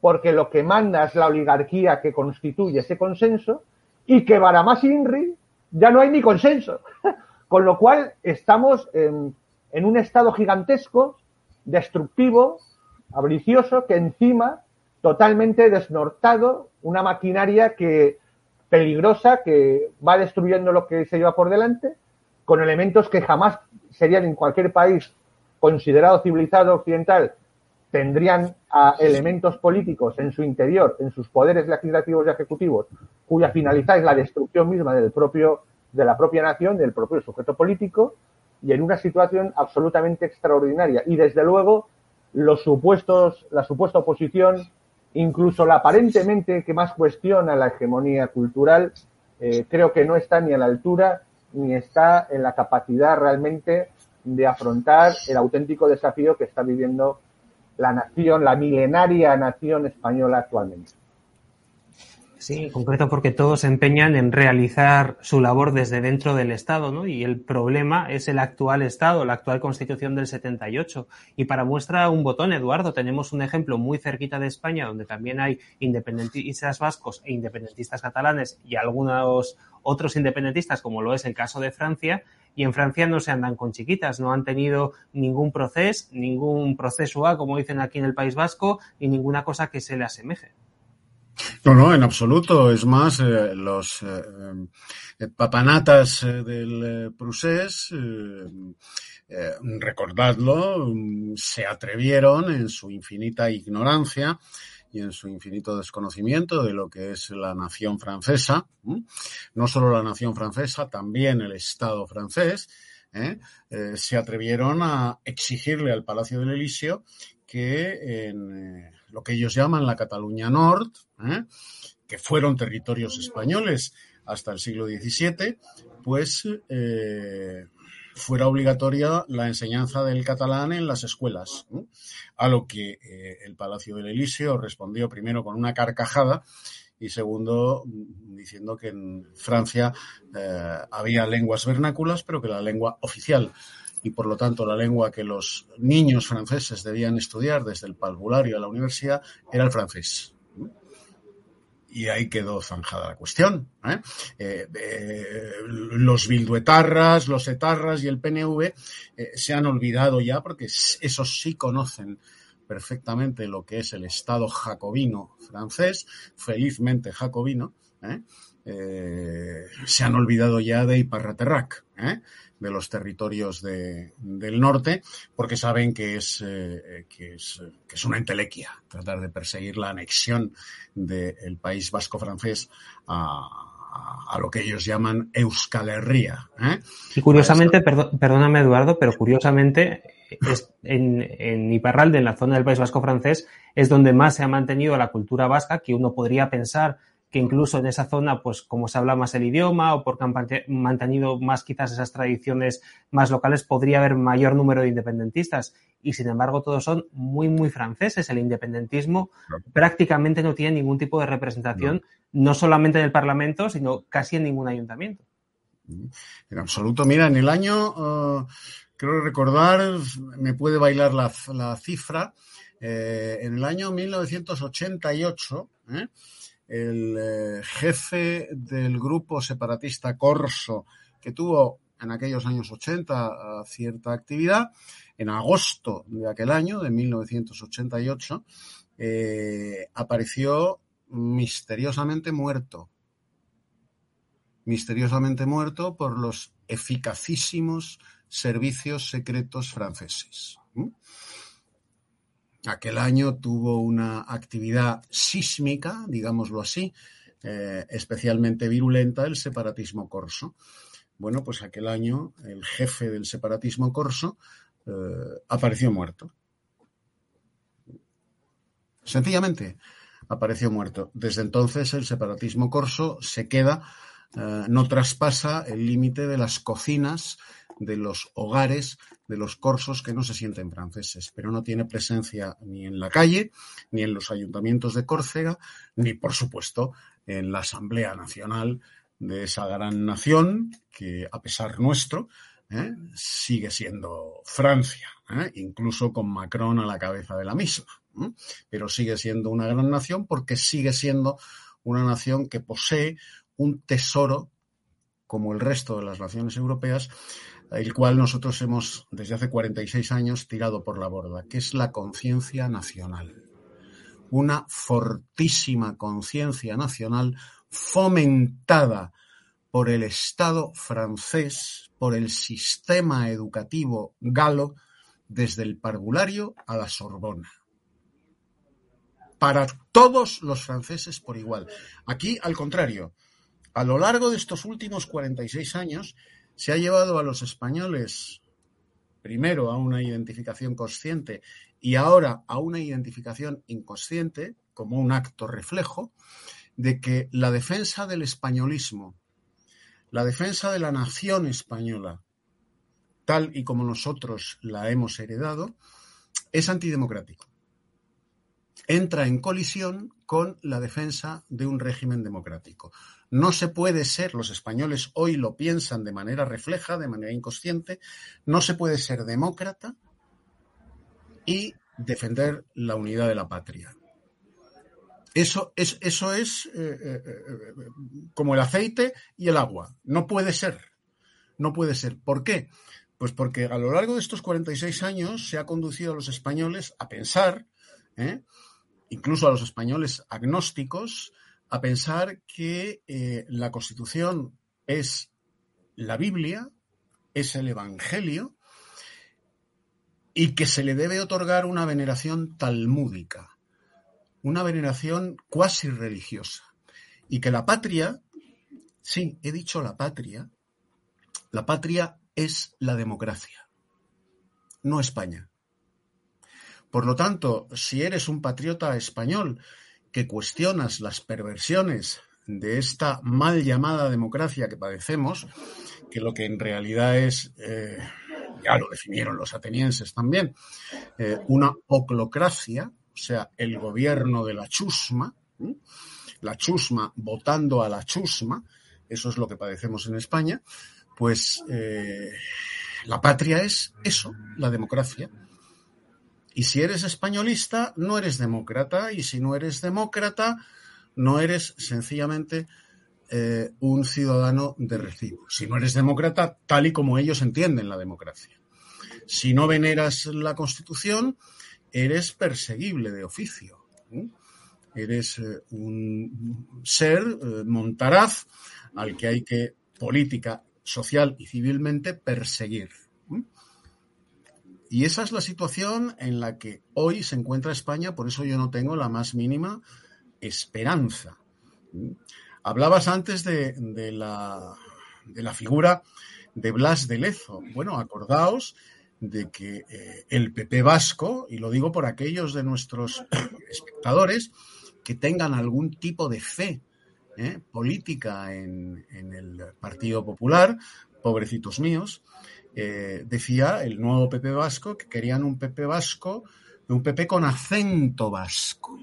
porque lo que manda es la oligarquía que constituye ese consenso, y que para más INRI ya no hay ni consenso. Con lo cual estamos en, en un estado gigantesco destructivo, avaricioso, que encima totalmente desnortado, una maquinaria que peligrosa que va destruyendo lo que se lleva por delante, con elementos que jamás serían en cualquier país considerado civilizado occidental, tendrían a elementos políticos en su interior, en sus poderes legislativos y ejecutivos, cuya finalidad es la destrucción misma del propio, de la propia nación, del propio sujeto político, y en una situación absolutamente extraordinaria. Y desde luego, los supuestos, la supuesta oposición, incluso la aparentemente que más cuestiona la hegemonía cultural, eh, creo que no está ni a la altura ni está en la capacidad realmente de afrontar el auténtico desafío que está viviendo la nación, la milenaria nación española actualmente. Sí, en concreto porque todos se empeñan en realizar su labor desde dentro del Estado, ¿no? Y el problema es el actual Estado, la actual Constitución del 78. Y para muestra un botón, Eduardo, tenemos un ejemplo muy cerquita de España donde también hay independentistas vascos e independentistas catalanes y algunos otros independentistas, como lo es el caso de Francia, y en Francia no se andan con chiquitas, no han tenido ningún proceso, ningún proceso A, como dicen aquí en el País Vasco, y ninguna cosa que se le asemeje. No, no, en absoluto. Es más, eh, los eh, eh papanatas del Prusés, recordadlo, mm, se atrevieron en su infinita ignorancia y en su infinito desconocimiento de lo que es la nación francesa, no solo la nación francesa, también el Estado francés, se atrevieron a exigirle al Palacio del Elíseo que en eh, lo que ellos llaman la Cataluña Nord, que fueron territorios españoles hasta el siglo XVII, pues fuera obligatoria la enseñanza del catalán en las escuelas, a lo que eh, el Palacio del Elíseo respondió primero con una carcajada y segundo diciendo que en Francia eh, había lenguas vernáculas, pero que la lengua oficial y por lo tanto la lengua que los niños franceses debían estudiar desde el parvulario a la universidad era el francés y ahí quedó zanjada la cuestión. ¿eh? Eh, eh, los bilduetarras, los etarras y el PNV se han olvidado ya porque esos sí conocen perfectamente lo que es el Estado jacobino francés, felizmente jacobino, se han olvidado ya de Iparraterrac, de los territorios de, del norte, porque saben que es, eh, que es, que es una entelequia tratar de perseguir la anexión del país vasco francés a, a lo que ellos llaman Euskal Herria. ¿eh? Y curiosamente, perdóname Eduardo, pero curiosamente es en, en Iparralde, en la zona del País Vasco francés, es donde más se ha mantenido la cultura vasca, que uno podría pensar que incluso en esa zona, pues como se habla más el idioma o porque han mantenido más quizás esas tradiciones más locales, podría haber mayor número de independentistas. Y sin embargo, todos son muy, muy franceses. El independentismo prácticamente no tiene ningún tipo de representación, no. solamente en el Parlamento, sino casi en ningún ayuntamiento. En absoluto. Mira, en el año, uh, creo recordar, me puede bailar la, la cifra, eh, en el año 1988, ¿eh? El eh, jefe del grupo separatista Corso, que tuvo en aquellos años 80 cierta actividad, en agosto de aquel año, de 1988, eh, apareció misteriosamente muerto. Misteriosamente muerto por los eficacísimos servicios secretos franceses. Aquel año tuvo una actividad sísmica, digámoslo así, eh, especialmente virulenta el separatismo corso. Bueno, pues aquel año el jefe del separatismo corso eh, apareció muerto. Sencillamente apareció muerto. Desde entonces el separatismo corso se queda eh, no traspasa el límite de las cocinas, de los hogares, de los corsos que no se sienten franceses, pero no tiene presencia ni en la calle, ni en los ayuntamientos de Córcega, ni, por supuesto, en la Asamblea Nacional de esa gran nación que, a pesar nuestro, ¿eh? sigue siendo Francia, ¿eh? incluso con Macron a la cabeza de la misma. Pero sigue siendo una gran nación porque sigue siendo una nación que posee un tesoro como el resto de las naciones europeas, el cual nosotros hemos desde hace 46 años tirado por la borda, que es la conciencia nacional. Una fortísima conciencia nacional fomentada por el Estado francés, por el sistema educativo galo, desde el parvulario a la Sorbona. Para todos los franceses por igual. Aquí, al contrario, a lo largo de estos últimos 46 años, se ha llevado a los españoles primero a una identificación consciente y ahora a una identificación inconsciente, como un acto reflejo, de que la defensa del españolismo la defensa de la nación española, tal y como nosotros la hemos heredado, es antidemocrático. Entra en colisión con la defensa de un régimen democrático. No se puede ser, los españoles hoy lo piensan de manera refleja, de manera inconsciente, no se puede ser demócrata y defender la unidad de la patria. Eso es, eh, eh, eh, como el aceite y el agua. No puede ser. No puede ser. ¿Por qué? Pues porque a lo largo de estos 46 años se ha conducido a los españoles a pensar, incluso a los españoles agnósticos, a pensar que la Constitución es la Biblia, es el Evangelio, y que se le debe otorgar una veneración talmúdica una veneración cuasi religiosa. Y que la patria, sí, he dicho la patria, la patria es la democracia, no España. Por lo tanto, si eres un patriota español que cuestionas las perversiones de esta mal llamada democracia que padecemos, que lo que en realidad es, eh, ya lo definieron los atenienses también, eh, una oclocracia, o sea, el gobierno de la chusma, la chusma votando a la chusma, eso es lo que padecemos en España, pues eh, la patria es eso, la democracia. Y si eres españolista, no eres demócrata, y si no eres demócrata, no eres sencillamente eh, un ciudadano de recibo. Si no eres demócrata, tal y como ellos entienden la democracia. Si no veneras la Constitución, eres perseguible de oficio. Eres eh, un ser eh, montaraz al que hay que política, social y civilmente perseguir. Y esa es la situación en la que hoy se encuentra España, por eso yo no tengo la más mínima esperanza. Hablabas antes de, la figura de Blas de Lezo. Bueno, acordaos de que eh, el PP vasco, y lo digo por aquellos de nuestros espectadores que tengan algún tipo de fe eh, política en, el Partido Popular, pobrecitos míos, eh, decía el nuevo PP vasco que querían un PP vasco, un PP con acento vasco.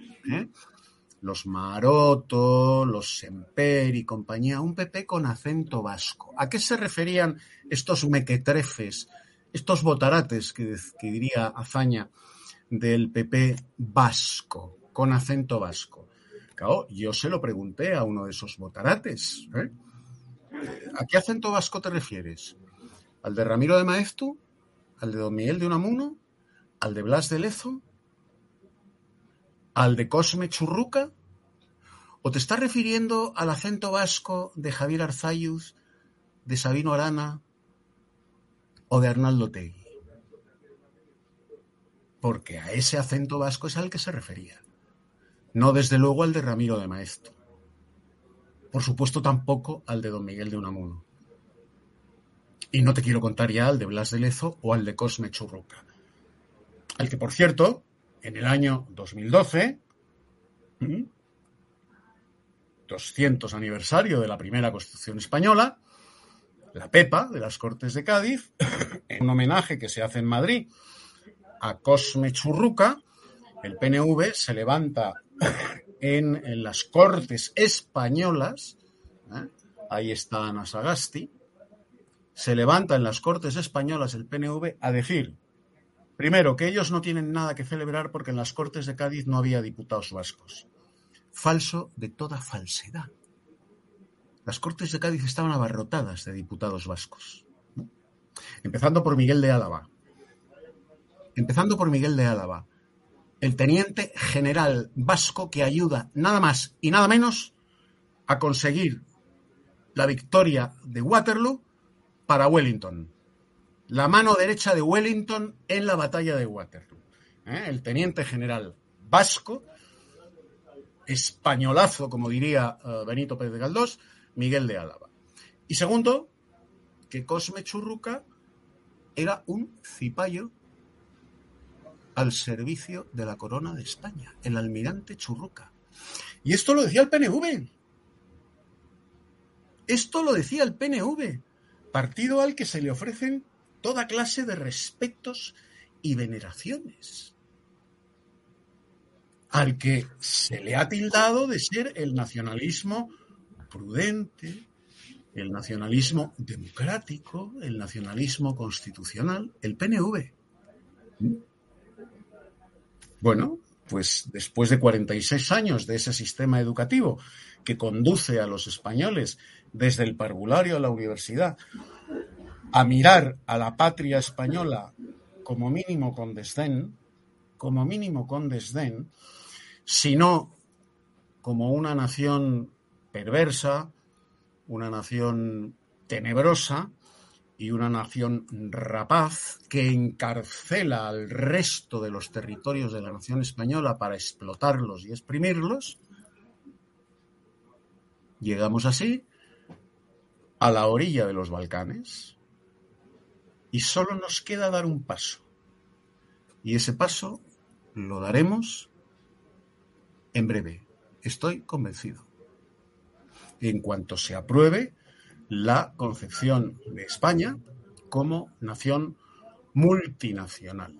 Los Maroto, los Semper y compañía, un PP con acento vasco. ¿A qué se referían estos mequetrefes estos botarates que, diría Azaña del PP vasco, con acento vasco. Claro, yo se lo pregunté a uno de esos botarates. ¿eh? ¿A qué acento vasco te refieres? ¿Al de Ramiro de Maeztu? ¿Al de Don Miguel de Unamuno? ¿Al de Blas de Lezo? ¿Al de Cosme Churruca? ¿O te estás refiriendo al acento vasco de Javier Arzayuz, de Sabino Arana, o de Arnaldo Tegui. Porque a ese acento vasco es al que se refería. No desde luego al de Ramiro de Maestro. Por supuesto tampoco al de Don Miguel de Unamuno. Y no te quiero contar ya al de Blas de Lezo o al de Cosme Churruca. Al que, por cierto, en el año 2012 200 aniversario de la primera Constitución española, la PEPA de las Cortes de Cádiz, en un homenaje que se hace en Madrid a Cosme Churruca, el PNV se levanta en, las Cortes españolas, ¿eh? ahí está Ana Sagasti, se levanta en las Cortes españolas el PNV a decir, primero, que ellos no tienen nada que celebrar porque en las Cortes de Cádiz no había diputados vascos. Falso de toda falsedad. Las Cortes de Cádiz estaban abarrotadas de diputados vascos. Empezando por Miguel de Álava. Empezando por Miguel de Álava, el teniente general vasco que ayuda nada más y nada menos a conseguir la victoria de Waterloo para Wellington. La mano derecha de Wellington en la batalla de Waterloo. ¿eh? El teniente general vasco, españolazo, como diría eh, Benito Pérez de Galdós, Miguel de Álava. Y segundo, que Cosme Churruca era un cipayo al servicio de la corona de España, el almirante Churruca. Y esto lo decía el PNV. Esto lo decía el PNV partido al que se le ofrecen toda clase de respetos y veneraciones, al que se le ha tildado de ser el nacionalismo prudente, el nacionalismo democrático, el nacionalismo constitucional, el PNV. Bueno, pues después de 46 años de ese sistema educativo que conduce a los españoles desde el parvulario a la universidad a mirar a la patria española como mínimo con desdén, como mínimo con desdén, sino como una nación perversa, una nación tenebrosa y una nación rapaz que encarcela al resto de los territorios de la nación española para explotarlos y exprimirlos, llegamos así a la orilla de los Balcanes y solo nos queda dar un paso. Y ese paso lo daremos en breve. Estoy convencido. En cuanto se apruebe la concepción de España como nación multinacional.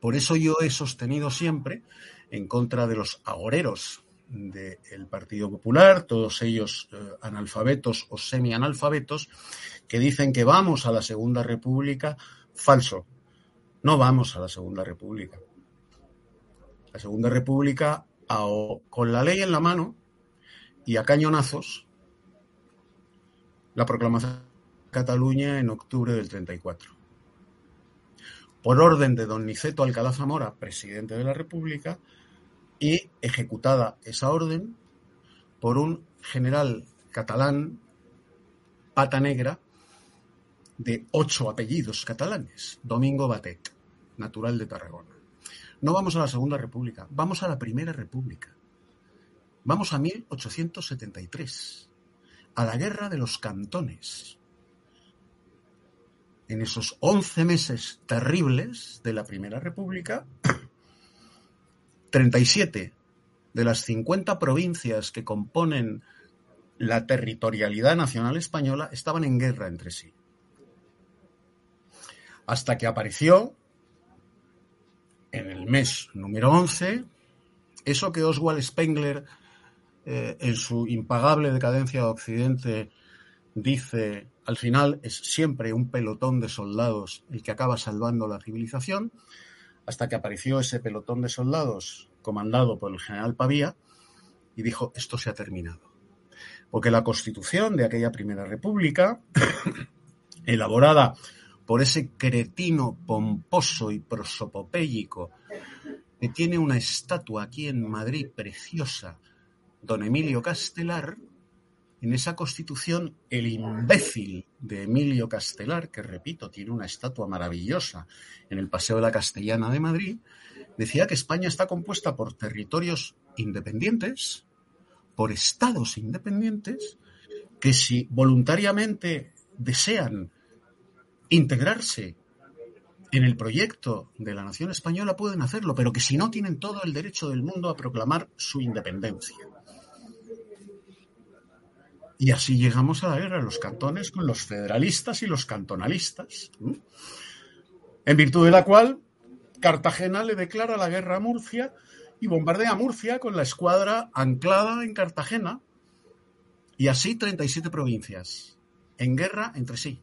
Por eso yo he sostenido siempre, en contra de los agoreros del Partido Popular, todos ellos eh, analfabetos o semi-analfabetos, que dicen que vamos a la Segunda República. Falso. No vamos a la Segunda República. La Segunda República, con la ley en la mano y a cañonazos, la proclamación de Cataluña en octubre del 34. Por orden de don Niceto Alcalá Zamora, presidente de la República, y ejecutada esa orden por un general catalán, pata negra, de ocho apellidos catalanes, Domingo Batet, natural de Tarragona. No vamos a la Segunda República, vamos a la Primera República. Vamos a 1873, a la Guerra de los Cantones. En esos once meses terribles de la Primera República, 37 de las 50 provincias que componen la territorialidad nacional española estaban en guerra entre sí. Hasta que apareció en el mes número 11 eso que Oswald Spengler eh, en su impagable decadencia de Occidente dice al final es siempre un pelotón de soldados el que acaba salvando la civilización hasta que apareció ese pelotón de soldados comandado por el general Pavía y dijo, esto se ha terminado. Porque la constitución de aquella primera república, elaborada por ese cretino pomposo y prosopopéyico que tiene una estatua aquí en Madrid preciosa, don Emilio Castelar, en esa constitución, el imbécil de Emilio Castelar, que repito, tiene una estatua maravillosa en el Paseo de la Castellana de Madrid, decía que España está compuesta por territorios independientes, por estados independientes, que si voluntariamente desean integrarse en el proyecto de la nación española pueden hacerlo, pero que si no tienen todo el derecho del mundo a proclamar su independencia. Y así llegamos a la guerra de los cantones con los federalistas y los cantonalistas, en virtud de la cual Cartagena le declara la guerra a Murcia y bombardea Murcia con la escuadra anclada en Cartagena y así 37 provincias en guerra entre sí.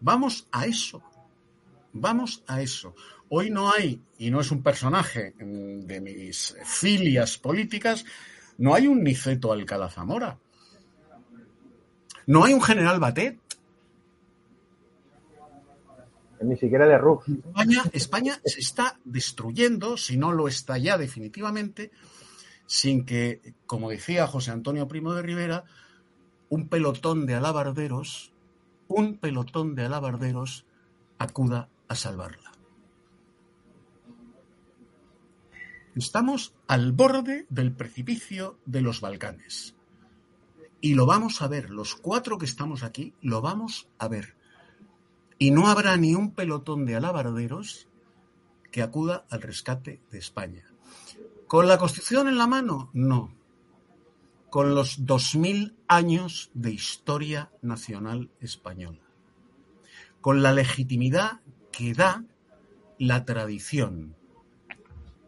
Vamos a eso. Vamos a eso. Hoy no hay, y no es un personaje de mis filias políticas, no hay un Niceto Alcalá Zamora. No hay un general Batet. Ni siquiera de Rux. España, España se está destruyendo, si no lo está ya definitivamente, sin que, como decía José Antonio Primo de Rivera, un pelotón de alabarderos, un pelotón de alabarderos acuda a salvarla. Estamos al borde del precipicio de los Balcanes. Y lo vamos a ver, los cuatro que estamos aquí, lo vamos a ver. Y no habrá ni un pelotón de alabarderos que acuda al rescate de España. ¿Con la Constitución en la mano? No. Con los dos mil años de historia nacional española. Con la legitimidad que da la tradición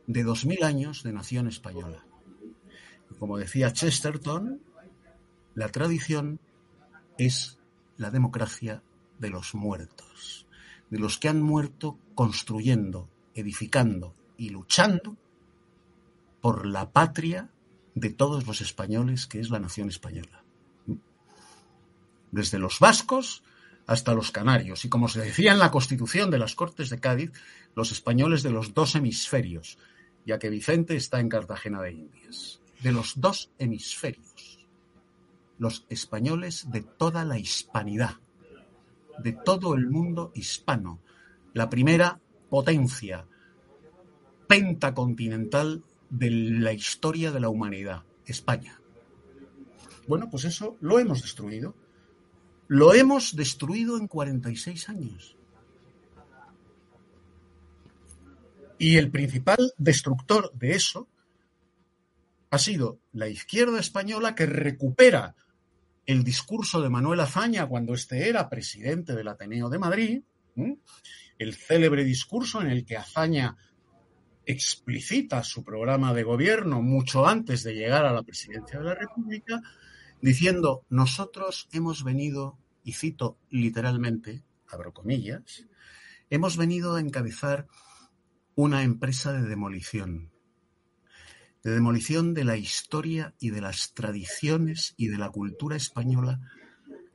de dos mil años de nación española. Como decía Chesterton, la tradición es la democracia de los muertos, de los que han muerto construyendo, edificando y luchando por la patria de todos los españoles, que es la nación española. Desde los vascos hasta los canarios, y como se decía en la Constitución de las Cortes de Cádiz, los españoles de los dos hemisferios, ya que Vicente está en Cartagena de Indias. De los dos hemisferios, los españoles de toda la hispanidad, de todo el mundo hispano, la primera potencia pentacontinental de la historia de la humanidad, España. Bueno, pues eso lo hemos destruido. Lo hemos destruido en 46 años. Y el principal destructor de eso ha sido la izquierda española que recupera el discurso de Manuel Azaña cuando éste era presidente del Ateneo de Madrid, el célebre discurso en el que Azaña explicita su programa de gobierno mucho antes de llegar a la presidencia de la República, diciendo, nosotros hemos venido, y cito literalmente, abro comillas, hemos venido a encabezar una empresa de demolición, de demolición de la historia y de las tradiciones y de la cultura española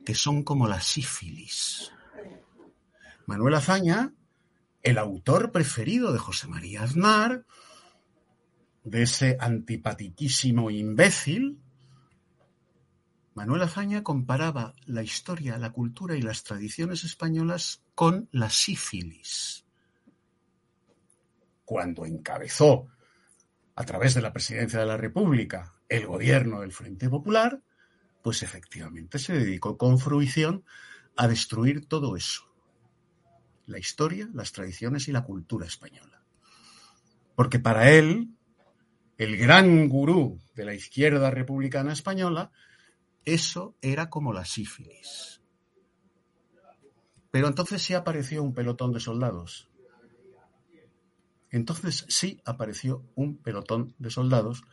que son como la sífilis. Manuel Azaña, el autor preferido de José María Aznar, de ese antipatiquísimo imbécil, Manuel Azaña comparaba la historia, la cultura y las tradiciones españolas con la sífilis cuando encabezó a través de la presidencia de la República el gobierno del Frente Popular, pues efectivamente se dedicó con fruición a destruir todo eso. La historia, las tradiciones y la cultura española. Porque para él, el gran gurú de la izquierda republicana española, eso era como la sífilis. Pero entonces sí apareció un pelotón de soldados entonces sí apareció un pelotón de soldados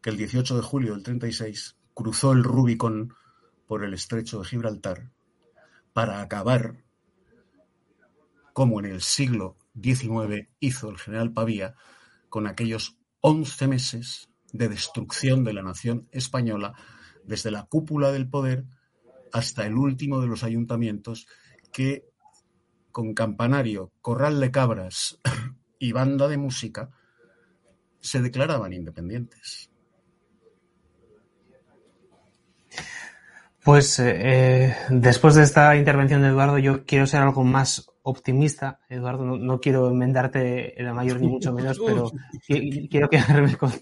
que el 18 de julio del 36 cruzó el Rubicón por el estrecho de Gibraltar para acabar, como en el siglo XIX hizo el general Pavía, con aquellos 11 meses de destrucción de la nación española desde la cúpula del poder hasta el último de los ayuntamientos que con campanario, corral de cabras y banda de música se declaraban independientes. Pues eh, después de esta intervención de Eduardo, yo quiero ser algo más optimista. Eduardo, no, quiero enmendarte la mayor ni mucho menos, pero quiero quedarme con,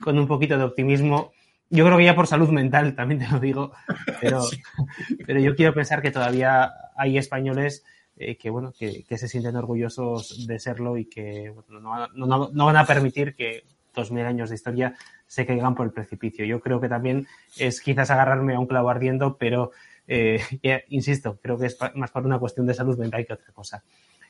con, un poquito de optimismo. Yo creo que ya por salud mental, también te lo digo, pero, pero yo quiero pensar que todavía hay españoles eh, que bueno, que, se sienten orgullosos de serlo y que no, van a permitir que, 2.000 años de historia se caigan por el precipicio. Yo creo que también es quizás agarrarme a un clavo ardiendo, pero eh, insisto, creo que es más por una cuestión de salud mental que otra cosa.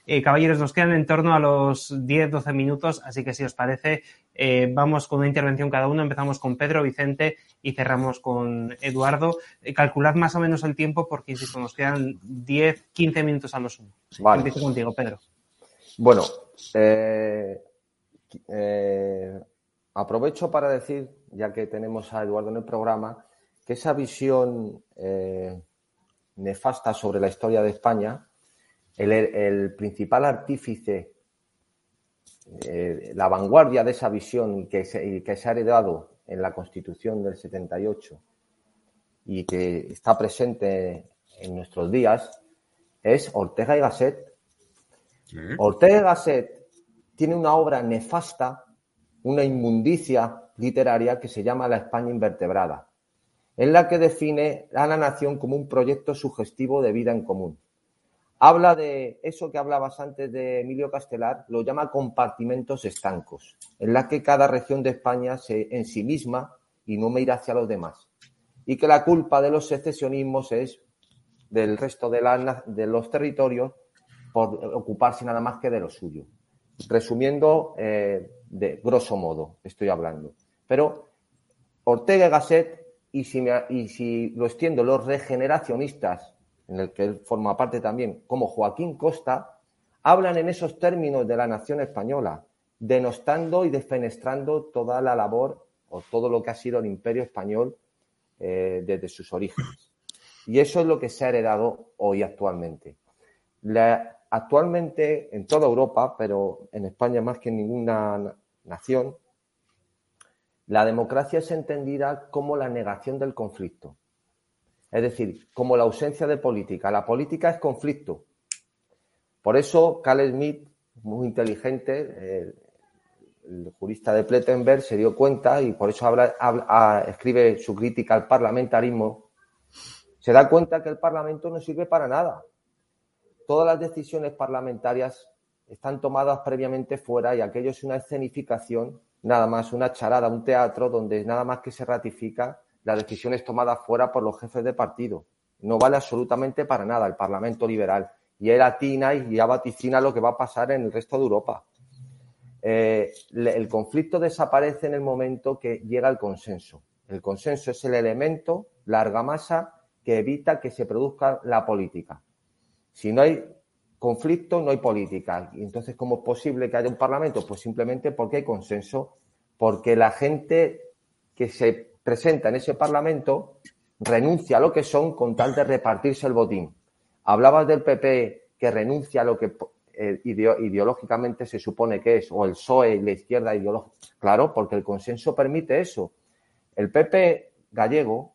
Eh, caballeros, nos quedan en torno a los 10-12 minutos, así que si os parece, eh, vamos con una intervención cada uno. Empezamos con Pedro, Vicente y cerramos con Eduardo. Eh, calculad más o menos el tiempo porque, insisto, nos quedan 10-15 minutos a los uno. Vale. Empiezo contigo, Pedro. Bueno, aprovecho para decir, ya que tenemos a Eduardo en el programa, que esa visión nefasta sobre la historia de España el, principal artífice, eh, la vanguardia de esa visión que se, que se ha heredado en la Constitución del 78 y que está presente en nuestros días, es Ortega y Gasset. Ortega y Gasset tiene una obra nefasta, una inmundicia literaria que se llama La España invertebrada, en la que define a la nación como un proyecto sugestivo de vida en común habla de eso que hablabas antes de Emilio Castelar, lo llama compartimentos estancos, en la que cada región de España se en sí misma y no mira hacia los demás. Y que la culpa de los secesionismos es del resto de, de los territorios por ocuparse nada más que de lo suyo. Resumiendo, eh, de grosso modo, estoy hablando. Pero Ortega y Gasset, y si, y si lo extiendo, los regeneracionistas en el que él forma parte también, como Joaquín Costa, hablan en esos términos de la nación española, denostando y defenestrando toda la labor o todo lo que ha sido el imperio español eh, desde sus orígenes. Y eso es lo que se ha heredado hoy actualmente. actualmente en toda Europa, pero en España más que en ninguna nación, la democracia es entendida como la negación del conflicto. Es decir, como la ausencia de política. La política es conflicto. Por eso, Carl Smith, muy inteligente, el, jurista de Plettenberg, se dio cuenta y por eso habla, escribe su crítica al parlamentarismo. Se da cuenta que el Parlamento no sirve para nada. Todas las decisiones parlamentarias están tomadas previamente fuera y aquello es una escenificación, nada más, una charada, un teatro donde nada más que se ratifica la decisión es tomada fuera por los jefes de partido. No vale absolutamente para nada el Parlamento liberal. Y él atina y ya vaticina lo que va a pasar en el resto de Europa. Eh, el conflicto desaparece en el momento que llega el consenso. El consenso es el elemento, la argamasa, que evita que se produzca la política. Si no hay conflicto, no hay política. Y entonces, ¿cómo es posible que haya un parlamento? Pues simplemente porque hay consenso, porque la gente que se presenta en ese Parlamento renuncia a lo que son con tal de repartirse el botín. Hablabas del PP que renuncia a lo que eh, ideológicamente se supone que es, o el PSOE y la izquierda ideológica. Claro, porque el consenso permite eso. El PP gallego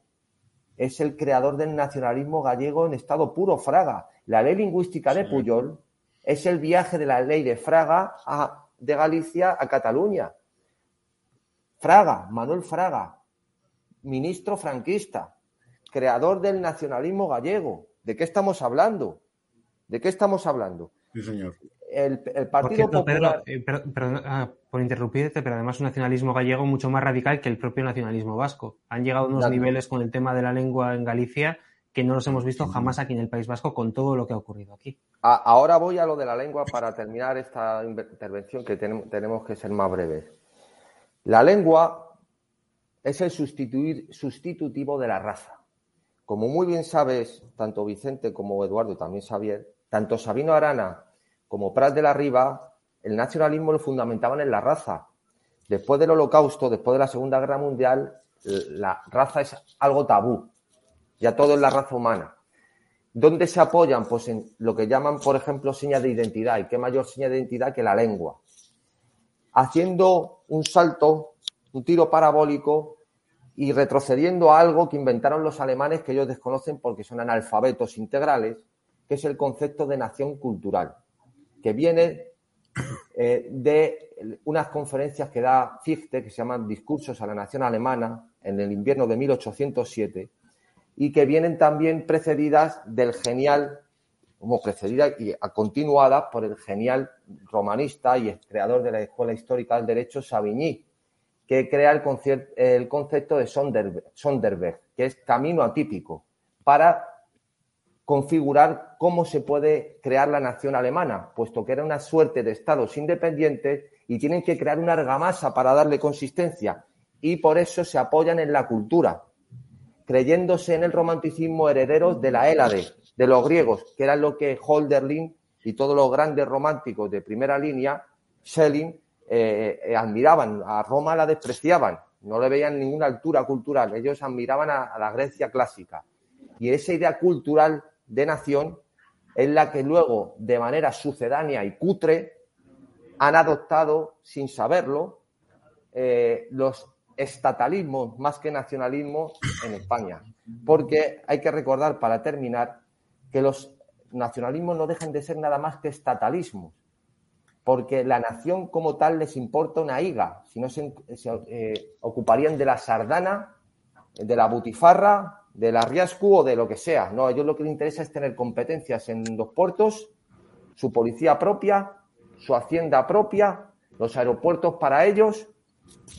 es el creador del nacionalismo gallego en estado puro, Fraga. La ley lingüística de Puyol es el viaje de la ley de Fraga a, de Galicia a Cataluña. Fraga, Manuel Fraga, ministro franquista, creador del nacionalismo gallego. ¿De qué estamos hablando? ¿De qué estamos hablando? Sí, señor. El, Partido Popular... Eh, ah, por interrumpirte, pero además un nacionalismo gallego mucho más radical que el propio nacionalismo vasco. Han llegado a unos niveles con el tema de la lengua en Galicia que no los hemos visto jamás aquí en el País Vasco con todo lo que ha ocurrido aquí. Ahora voy a lo de la lengua para terminar esta intervención que tenemos que ser más breves. La lengua es el sustituir, sustitutivo de la raza. Como muy bien sabes, tanto Vicente como Eduardo, también Xavier, tanto Sabino Arana como Prat de la Riva, el nacionalismo lo fundamentaban en la raza. Después del holocausto, después de la Segunda Guerra Mundial, la raza es algo tabú. Ya todo es la raza humana. ¿Dónde se apoyan? Pues en lo que llaman, por ejemplo, señas de identidad. ¿Y qué mayor seña de identidad que la lengua? Haciendo un salto, un tiro parabólico y retrocediendo a algo que inventaron los alemanes que ellos desconocen porque son analfabetos integrales, que es el concepto de nación cultural, que viene eh, de unas conferencias que da Fichte, que se llaman Discursos a la Nación Alemana, en el invierno de 1807, y que vienen también precedidas del genial, como precedida y continuada por el genial romanista y creador de la Escuela Histórica del Derecho, Savigny, que crea el, el concepto de Sonderberg, que es camino atípico, para configurar cómo se puede crear la nación alemana, puesto que era una suerte de estados independientes y tienen que crear una argamasa para darle consistencia. Y por eso se apoyan en la cultura, creyéndose en el romanticismo heredero de la Hélade, de los griegos, que era lo que Holderlin y todos los grandes románticos de primera línea, Schelling, eh, eh, admiraban. A Roma la despreciaban, no le veían ninguna altura cultural. Ellos admiraban a la Grecia clásica. Y esa idea cultural de nación es la que luego, de manera sucedánea y cutre, han adoptado, sin saberlo, eh, los estatalismos más que nacionalismo en España. Porque hay que recordar, para terminar, que los nacionalismos no dejan de ser nada más que estatalismos. Porque la nación como tal les importa una higa, si no se, eh, ocuparían de la sardana, de la butifarra de la Riascu o de lo que sea. No, a ellos lo que les interesa es tener competencias en los puertos, su policía propia, su hacienda propia, los aeropuertos para ellos,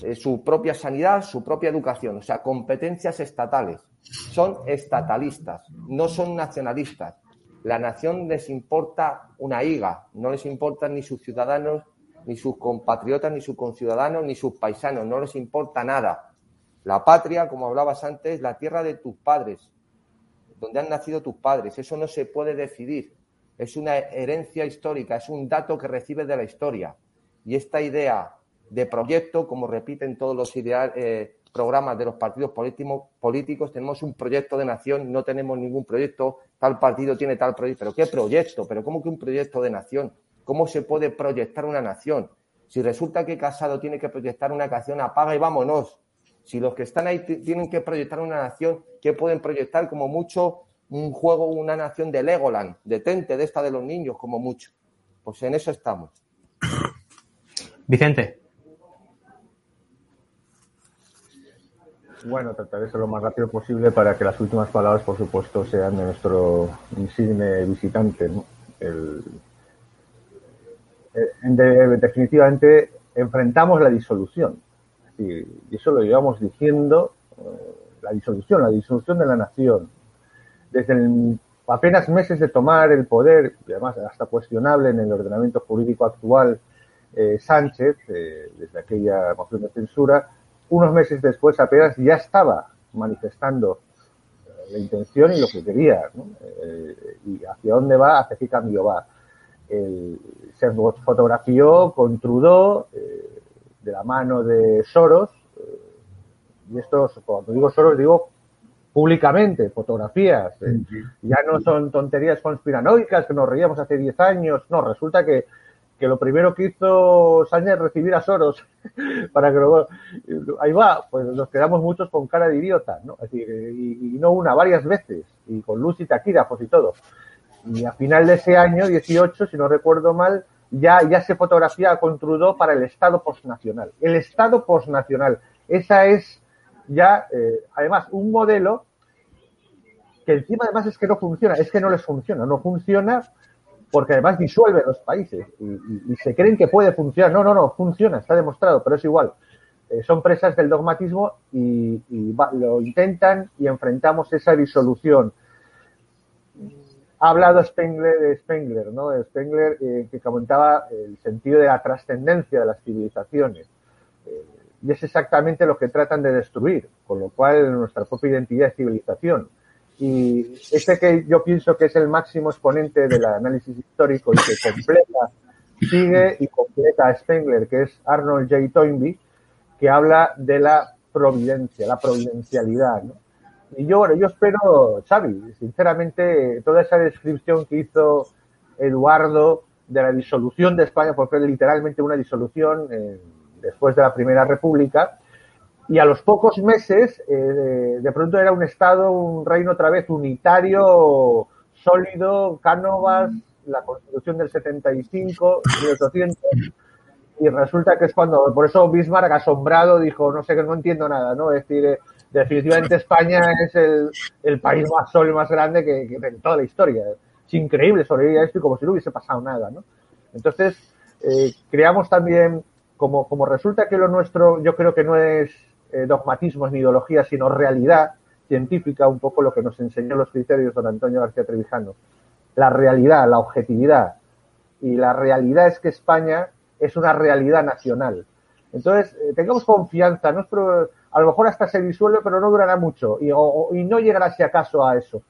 eh, su propia sanidad, su propia educación, o sea, competencias estatales. Son estatalistas, no son nacionalistas. La nación les importa una higa, no les importan ni sus ciudadanos, ni sus compatriotas, ni sus conciudadanos, ni sus paisanos, no les importa nada. La patria, como hablabas antes, la tierra de tus padres, donde han nacido tus padres. Eso no se puede decidir. Es una herencia histórica, es un dato que recibes de la historia. Y esta idea de proyecto, como repiten todos los eh, programas de los partidos políticos, tenemos un proyecto de nación, no tenemos ningún proyecto, tal partido tiene tal proyecto. ¿Pero qué proyecto? ¿Pero cómo que un proyecto de nación? ¿Cómo se puede proyectar una nación? Si resulta que Casado tiene que proyectar una nación, apaga y vámonos. Si los que están ahí tienen que proyectar una nación, ¿qué pueden proyectar? Como mucho un juego, una nación de Legoland, detente de esta de los niños, como mucho. Pues en eso estamos. Vicente. Bueno, trataré de ser lo más rápido posible para que las últimas palabras, por supuesto, sean de nuestro insigne visitante. Eh, definitivamente enfrentamos la disolución y eso lo llevamos diciendo, eh, la disolución, la disolución de la nación. Desde apenas meses de tomar el poder, y además hasta cuestionable en el ordenamiento jurídico actual, eh, Sánchez, eh, desde aquella moción de censura, unos meses después apenas ya estaba manifestando la intención y lo que quería, y hacia dónde va, hacia qué cambio va. se fotografió con Trudeau, de la mano de Soros, eh, y esto, cuando digo Soros, digo públicamente, fotografías, eh, ya no son tonterías conspiranoicas que nos reíamos hace 10 años, no, resulta que, lo primero que hizo Sánchez es recibir a Soros para que luego, ahí va, pues nos quedamos muchos con cara de idiota, ¿no? Decir, y, no una, varias veces, y con luz y taquígrafos y todo. Y a final de ese año, 18, si no recuerdo mal, ya, ya se fotografía con Trudeau para el Estado postnacional. El Estado postnacional. Esa es ya, eh, además, un modelo que encima además es que no funciona, es que no les funciona, no funciona porque además disuelve los países y, se creen que puede funcionar. No, no, no, funciona, está demostrado, pero es igual. Eh, son presas del dogmatismo y, lo intentan y enfrentamos esa disolución ha hablado Spengler de Spengler, ¿no? Spengler eh, que comentaba el sentido de la trascendencia de las civilizaciones. Eh, y es exactamente lo que tratan de destruir, con lo cual nuestra propia identidad es civilización. Y este que yo pienso que es el máximo exponente del análisis histórico y que completa, sigue y completa a Spengler, que es Arnold J. Toynbee, que habla de la providencia, la providencialidad, ¿no? Y yo, bueno, yo espero, Xavi, sinceramente, toda esa descripción que hizo Eduardo de la disolución de España, porque es literalmente una disolución eh, después de la Primera República, y a los pocos meses, eh, de, pronto era un Estado, un reino otra vez unitario, sólido, Cánovas, la Constitución del 75, 1800, y resulta que es cuando, por eso Bismarck, asombrado, dijo, no sé, que no entiendo nada, ¿no? Es decir, eh, definitivamente España es el, país más y más grande que, en toda la historia. Es increíble sobrevivir a esto y como si no hubiese pasado nada, ¿no? Entonces, eh, creamos también como, como resulta que lo nuestro yo creo que no es eh, dogmatismos ni ideología, sino realidad científica, un poco lo que nos enseñó los criterios don Antonio García Trevijano. La realidad, la objetividad. Y la realidad es que España es una realidad nacional. Entonces, eh, tengamos confianza, no a lo mejor hasta se disuelve, pero no durará mucho y, y no llegará si acaso a eso,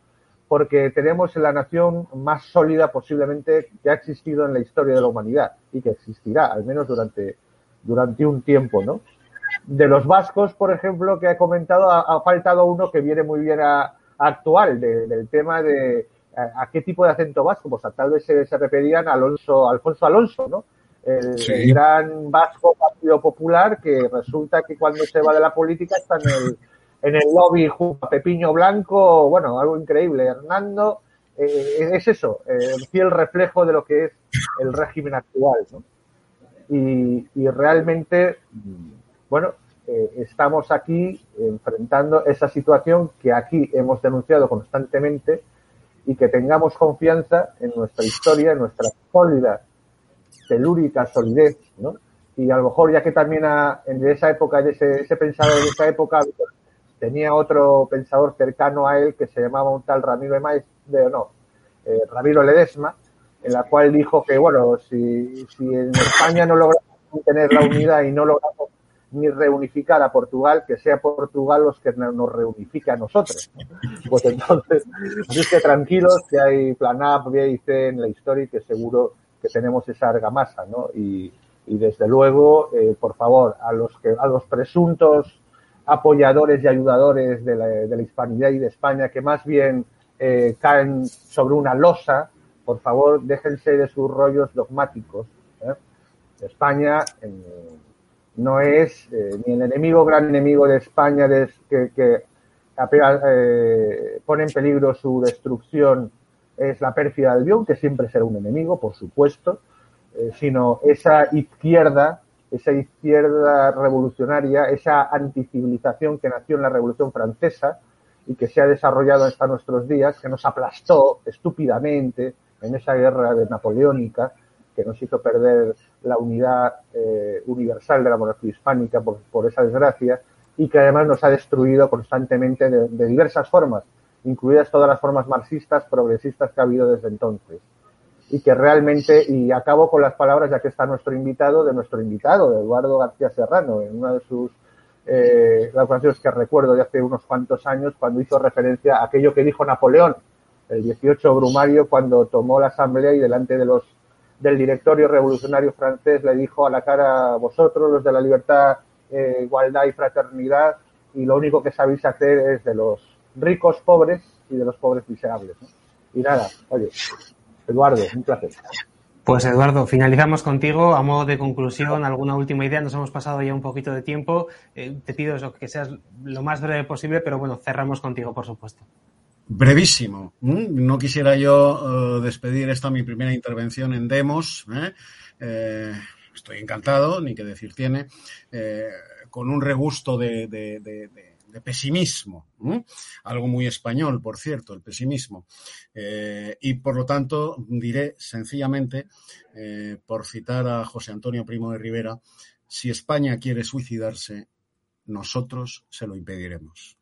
porque tenemos la nación más sólida posiblemente que ha existido en la historia de la humanidad y que existirá, al menos durante, durante un tiempo, ¿no? De los vascos, por ejemplo, que he comentado, ha, faltado uno que viene muy bien a, actual, del tema de a, qué tipo de acento vasco, pues tal vez se, se referían a Alonso, Alfonso Alonso, ¿no? el, gran vasco Partido Popular, que resulta que cuando se va de la política está en el, en el lobby junto a Pepiño Blanco, bueno, algo increíble. Hernando, eh, es eso, eh, el fiel reflejo de lo que es el régimen actual. ¿no? Y, y, realmente, bueno, eh, estamos aquí enfrentando esa situación que aquí hemos denunciado constantemente y que tengamos confianza en nuestra historia, en nuestra sólida telúrica solidez, ¿no? Y a lo mejor ya que también en esa época, de ese, pensador de esa época, tenía otro pensador cercano a él que se llamaba un tal Ramiro de no, eh, Ramiro Ledesma, en la cual dijo que, bueno, si, si en España no logramos mantener la unidad y no logramos ni reunificar a Portugal, que sea Portugal los que nos reunifique a nosotros. Pues entonces, dice tranquilos que hay plan A, B y C en la historia y que seguro que tenemos esa argamasa, ¿no? Y, y desde luego, eh, por favor, a los que, a los presuntos apoyadores y ayudadores de la, de la hispanidad y de España, que más bien eh, caen sobre una losa, por favor, déjense de sus rollos dogmáticos. ¿eh? España eh, no es eh, ni el enemigo, gran enemigo de España de, que, eh, pone en peligro su destrucción es la pérfida del guion, que siempre será un enemigo, por supuesto, eh, sino esa izquierda, esa izquierda revolucionaria, esa anticivilización que nació en la Revolución Francesa y que se ha desarrollado hasta nuestros días, que nos aplastó estúpidamente en esa guerra napoleónica, que nos hizo perder la unidad eh, universal de la monarquía hispánica por, esa desgracia y que además nos ha destruido constantemente de, de diversas formas, incluidas todas las formas marxistas, progresistas que ha habido desde entonces. Y que realmente, y acabo con las palabras, ya que está nuestro invitado, de nuestro invitado, de Eduardo García Serrano, en una de sus eh, las canciones que recuerdo de hace unos cuantos años, cuando hizo referencia a aquello que dijo Napoleón, el 18 Brumario, cuando tomó la asamblea y delante de los del directorio revolucionario francés le dijo a la cara vosotros, los de la libertad, eh, igualdad y fraternidad, y lo único que sabéis hacer es de los ricos pobres y de los pobres miserables. Y nada, oye, Eduardo, un placer. Pues Eduardo, finalizamos contigo. A modo de conclusión, alguna última idea. Nos hemos pasado ya un poquito de tiempo. Eh, te pido eso, que seas lo más breve posible, pero bueno, cerramos contigo, por supuesto. Brevísimo. No quisiera yo uh, despedir esta mi primera intervención en Demos. ¿eh? Eh, estoy encantado, ni que decir tiene, con un regusto de, de, pesimismo, ¿eh? algo muy español, por cierto, el pesimismo. Eh, y por lo tanto, diré sencillamente, eh, por citar a José Antonio Primo de Rivera, si España quiere suicidarse, nosotros se lo impediremos.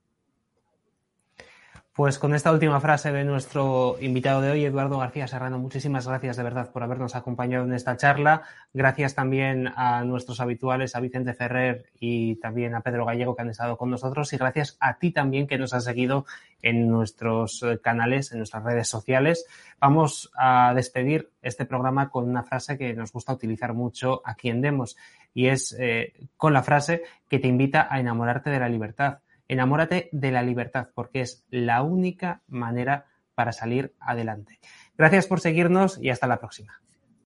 Pues con esta última frase de nuestro invitado de hoy, Eduardo García Serrano, muchísimas gracias de verdad por habernos acompañado en esta charla. Gracias también a nuestros habituales, a Vicente Ferrer y también a Pedro Gallego que han estado con nosotros. Y gracias a ti también que nos has seguido en nuestros canales, en nuestras redes sociales. Vamos a despedir este programa con una frase que nos gusta utilizar mucho aquí en Demos y es eh, con la frase que te invita a enamorarte de la libertad Enamórate de la libertad porque es la única manera para salir adelante. Gracias por seguirnos y hasta la próxima.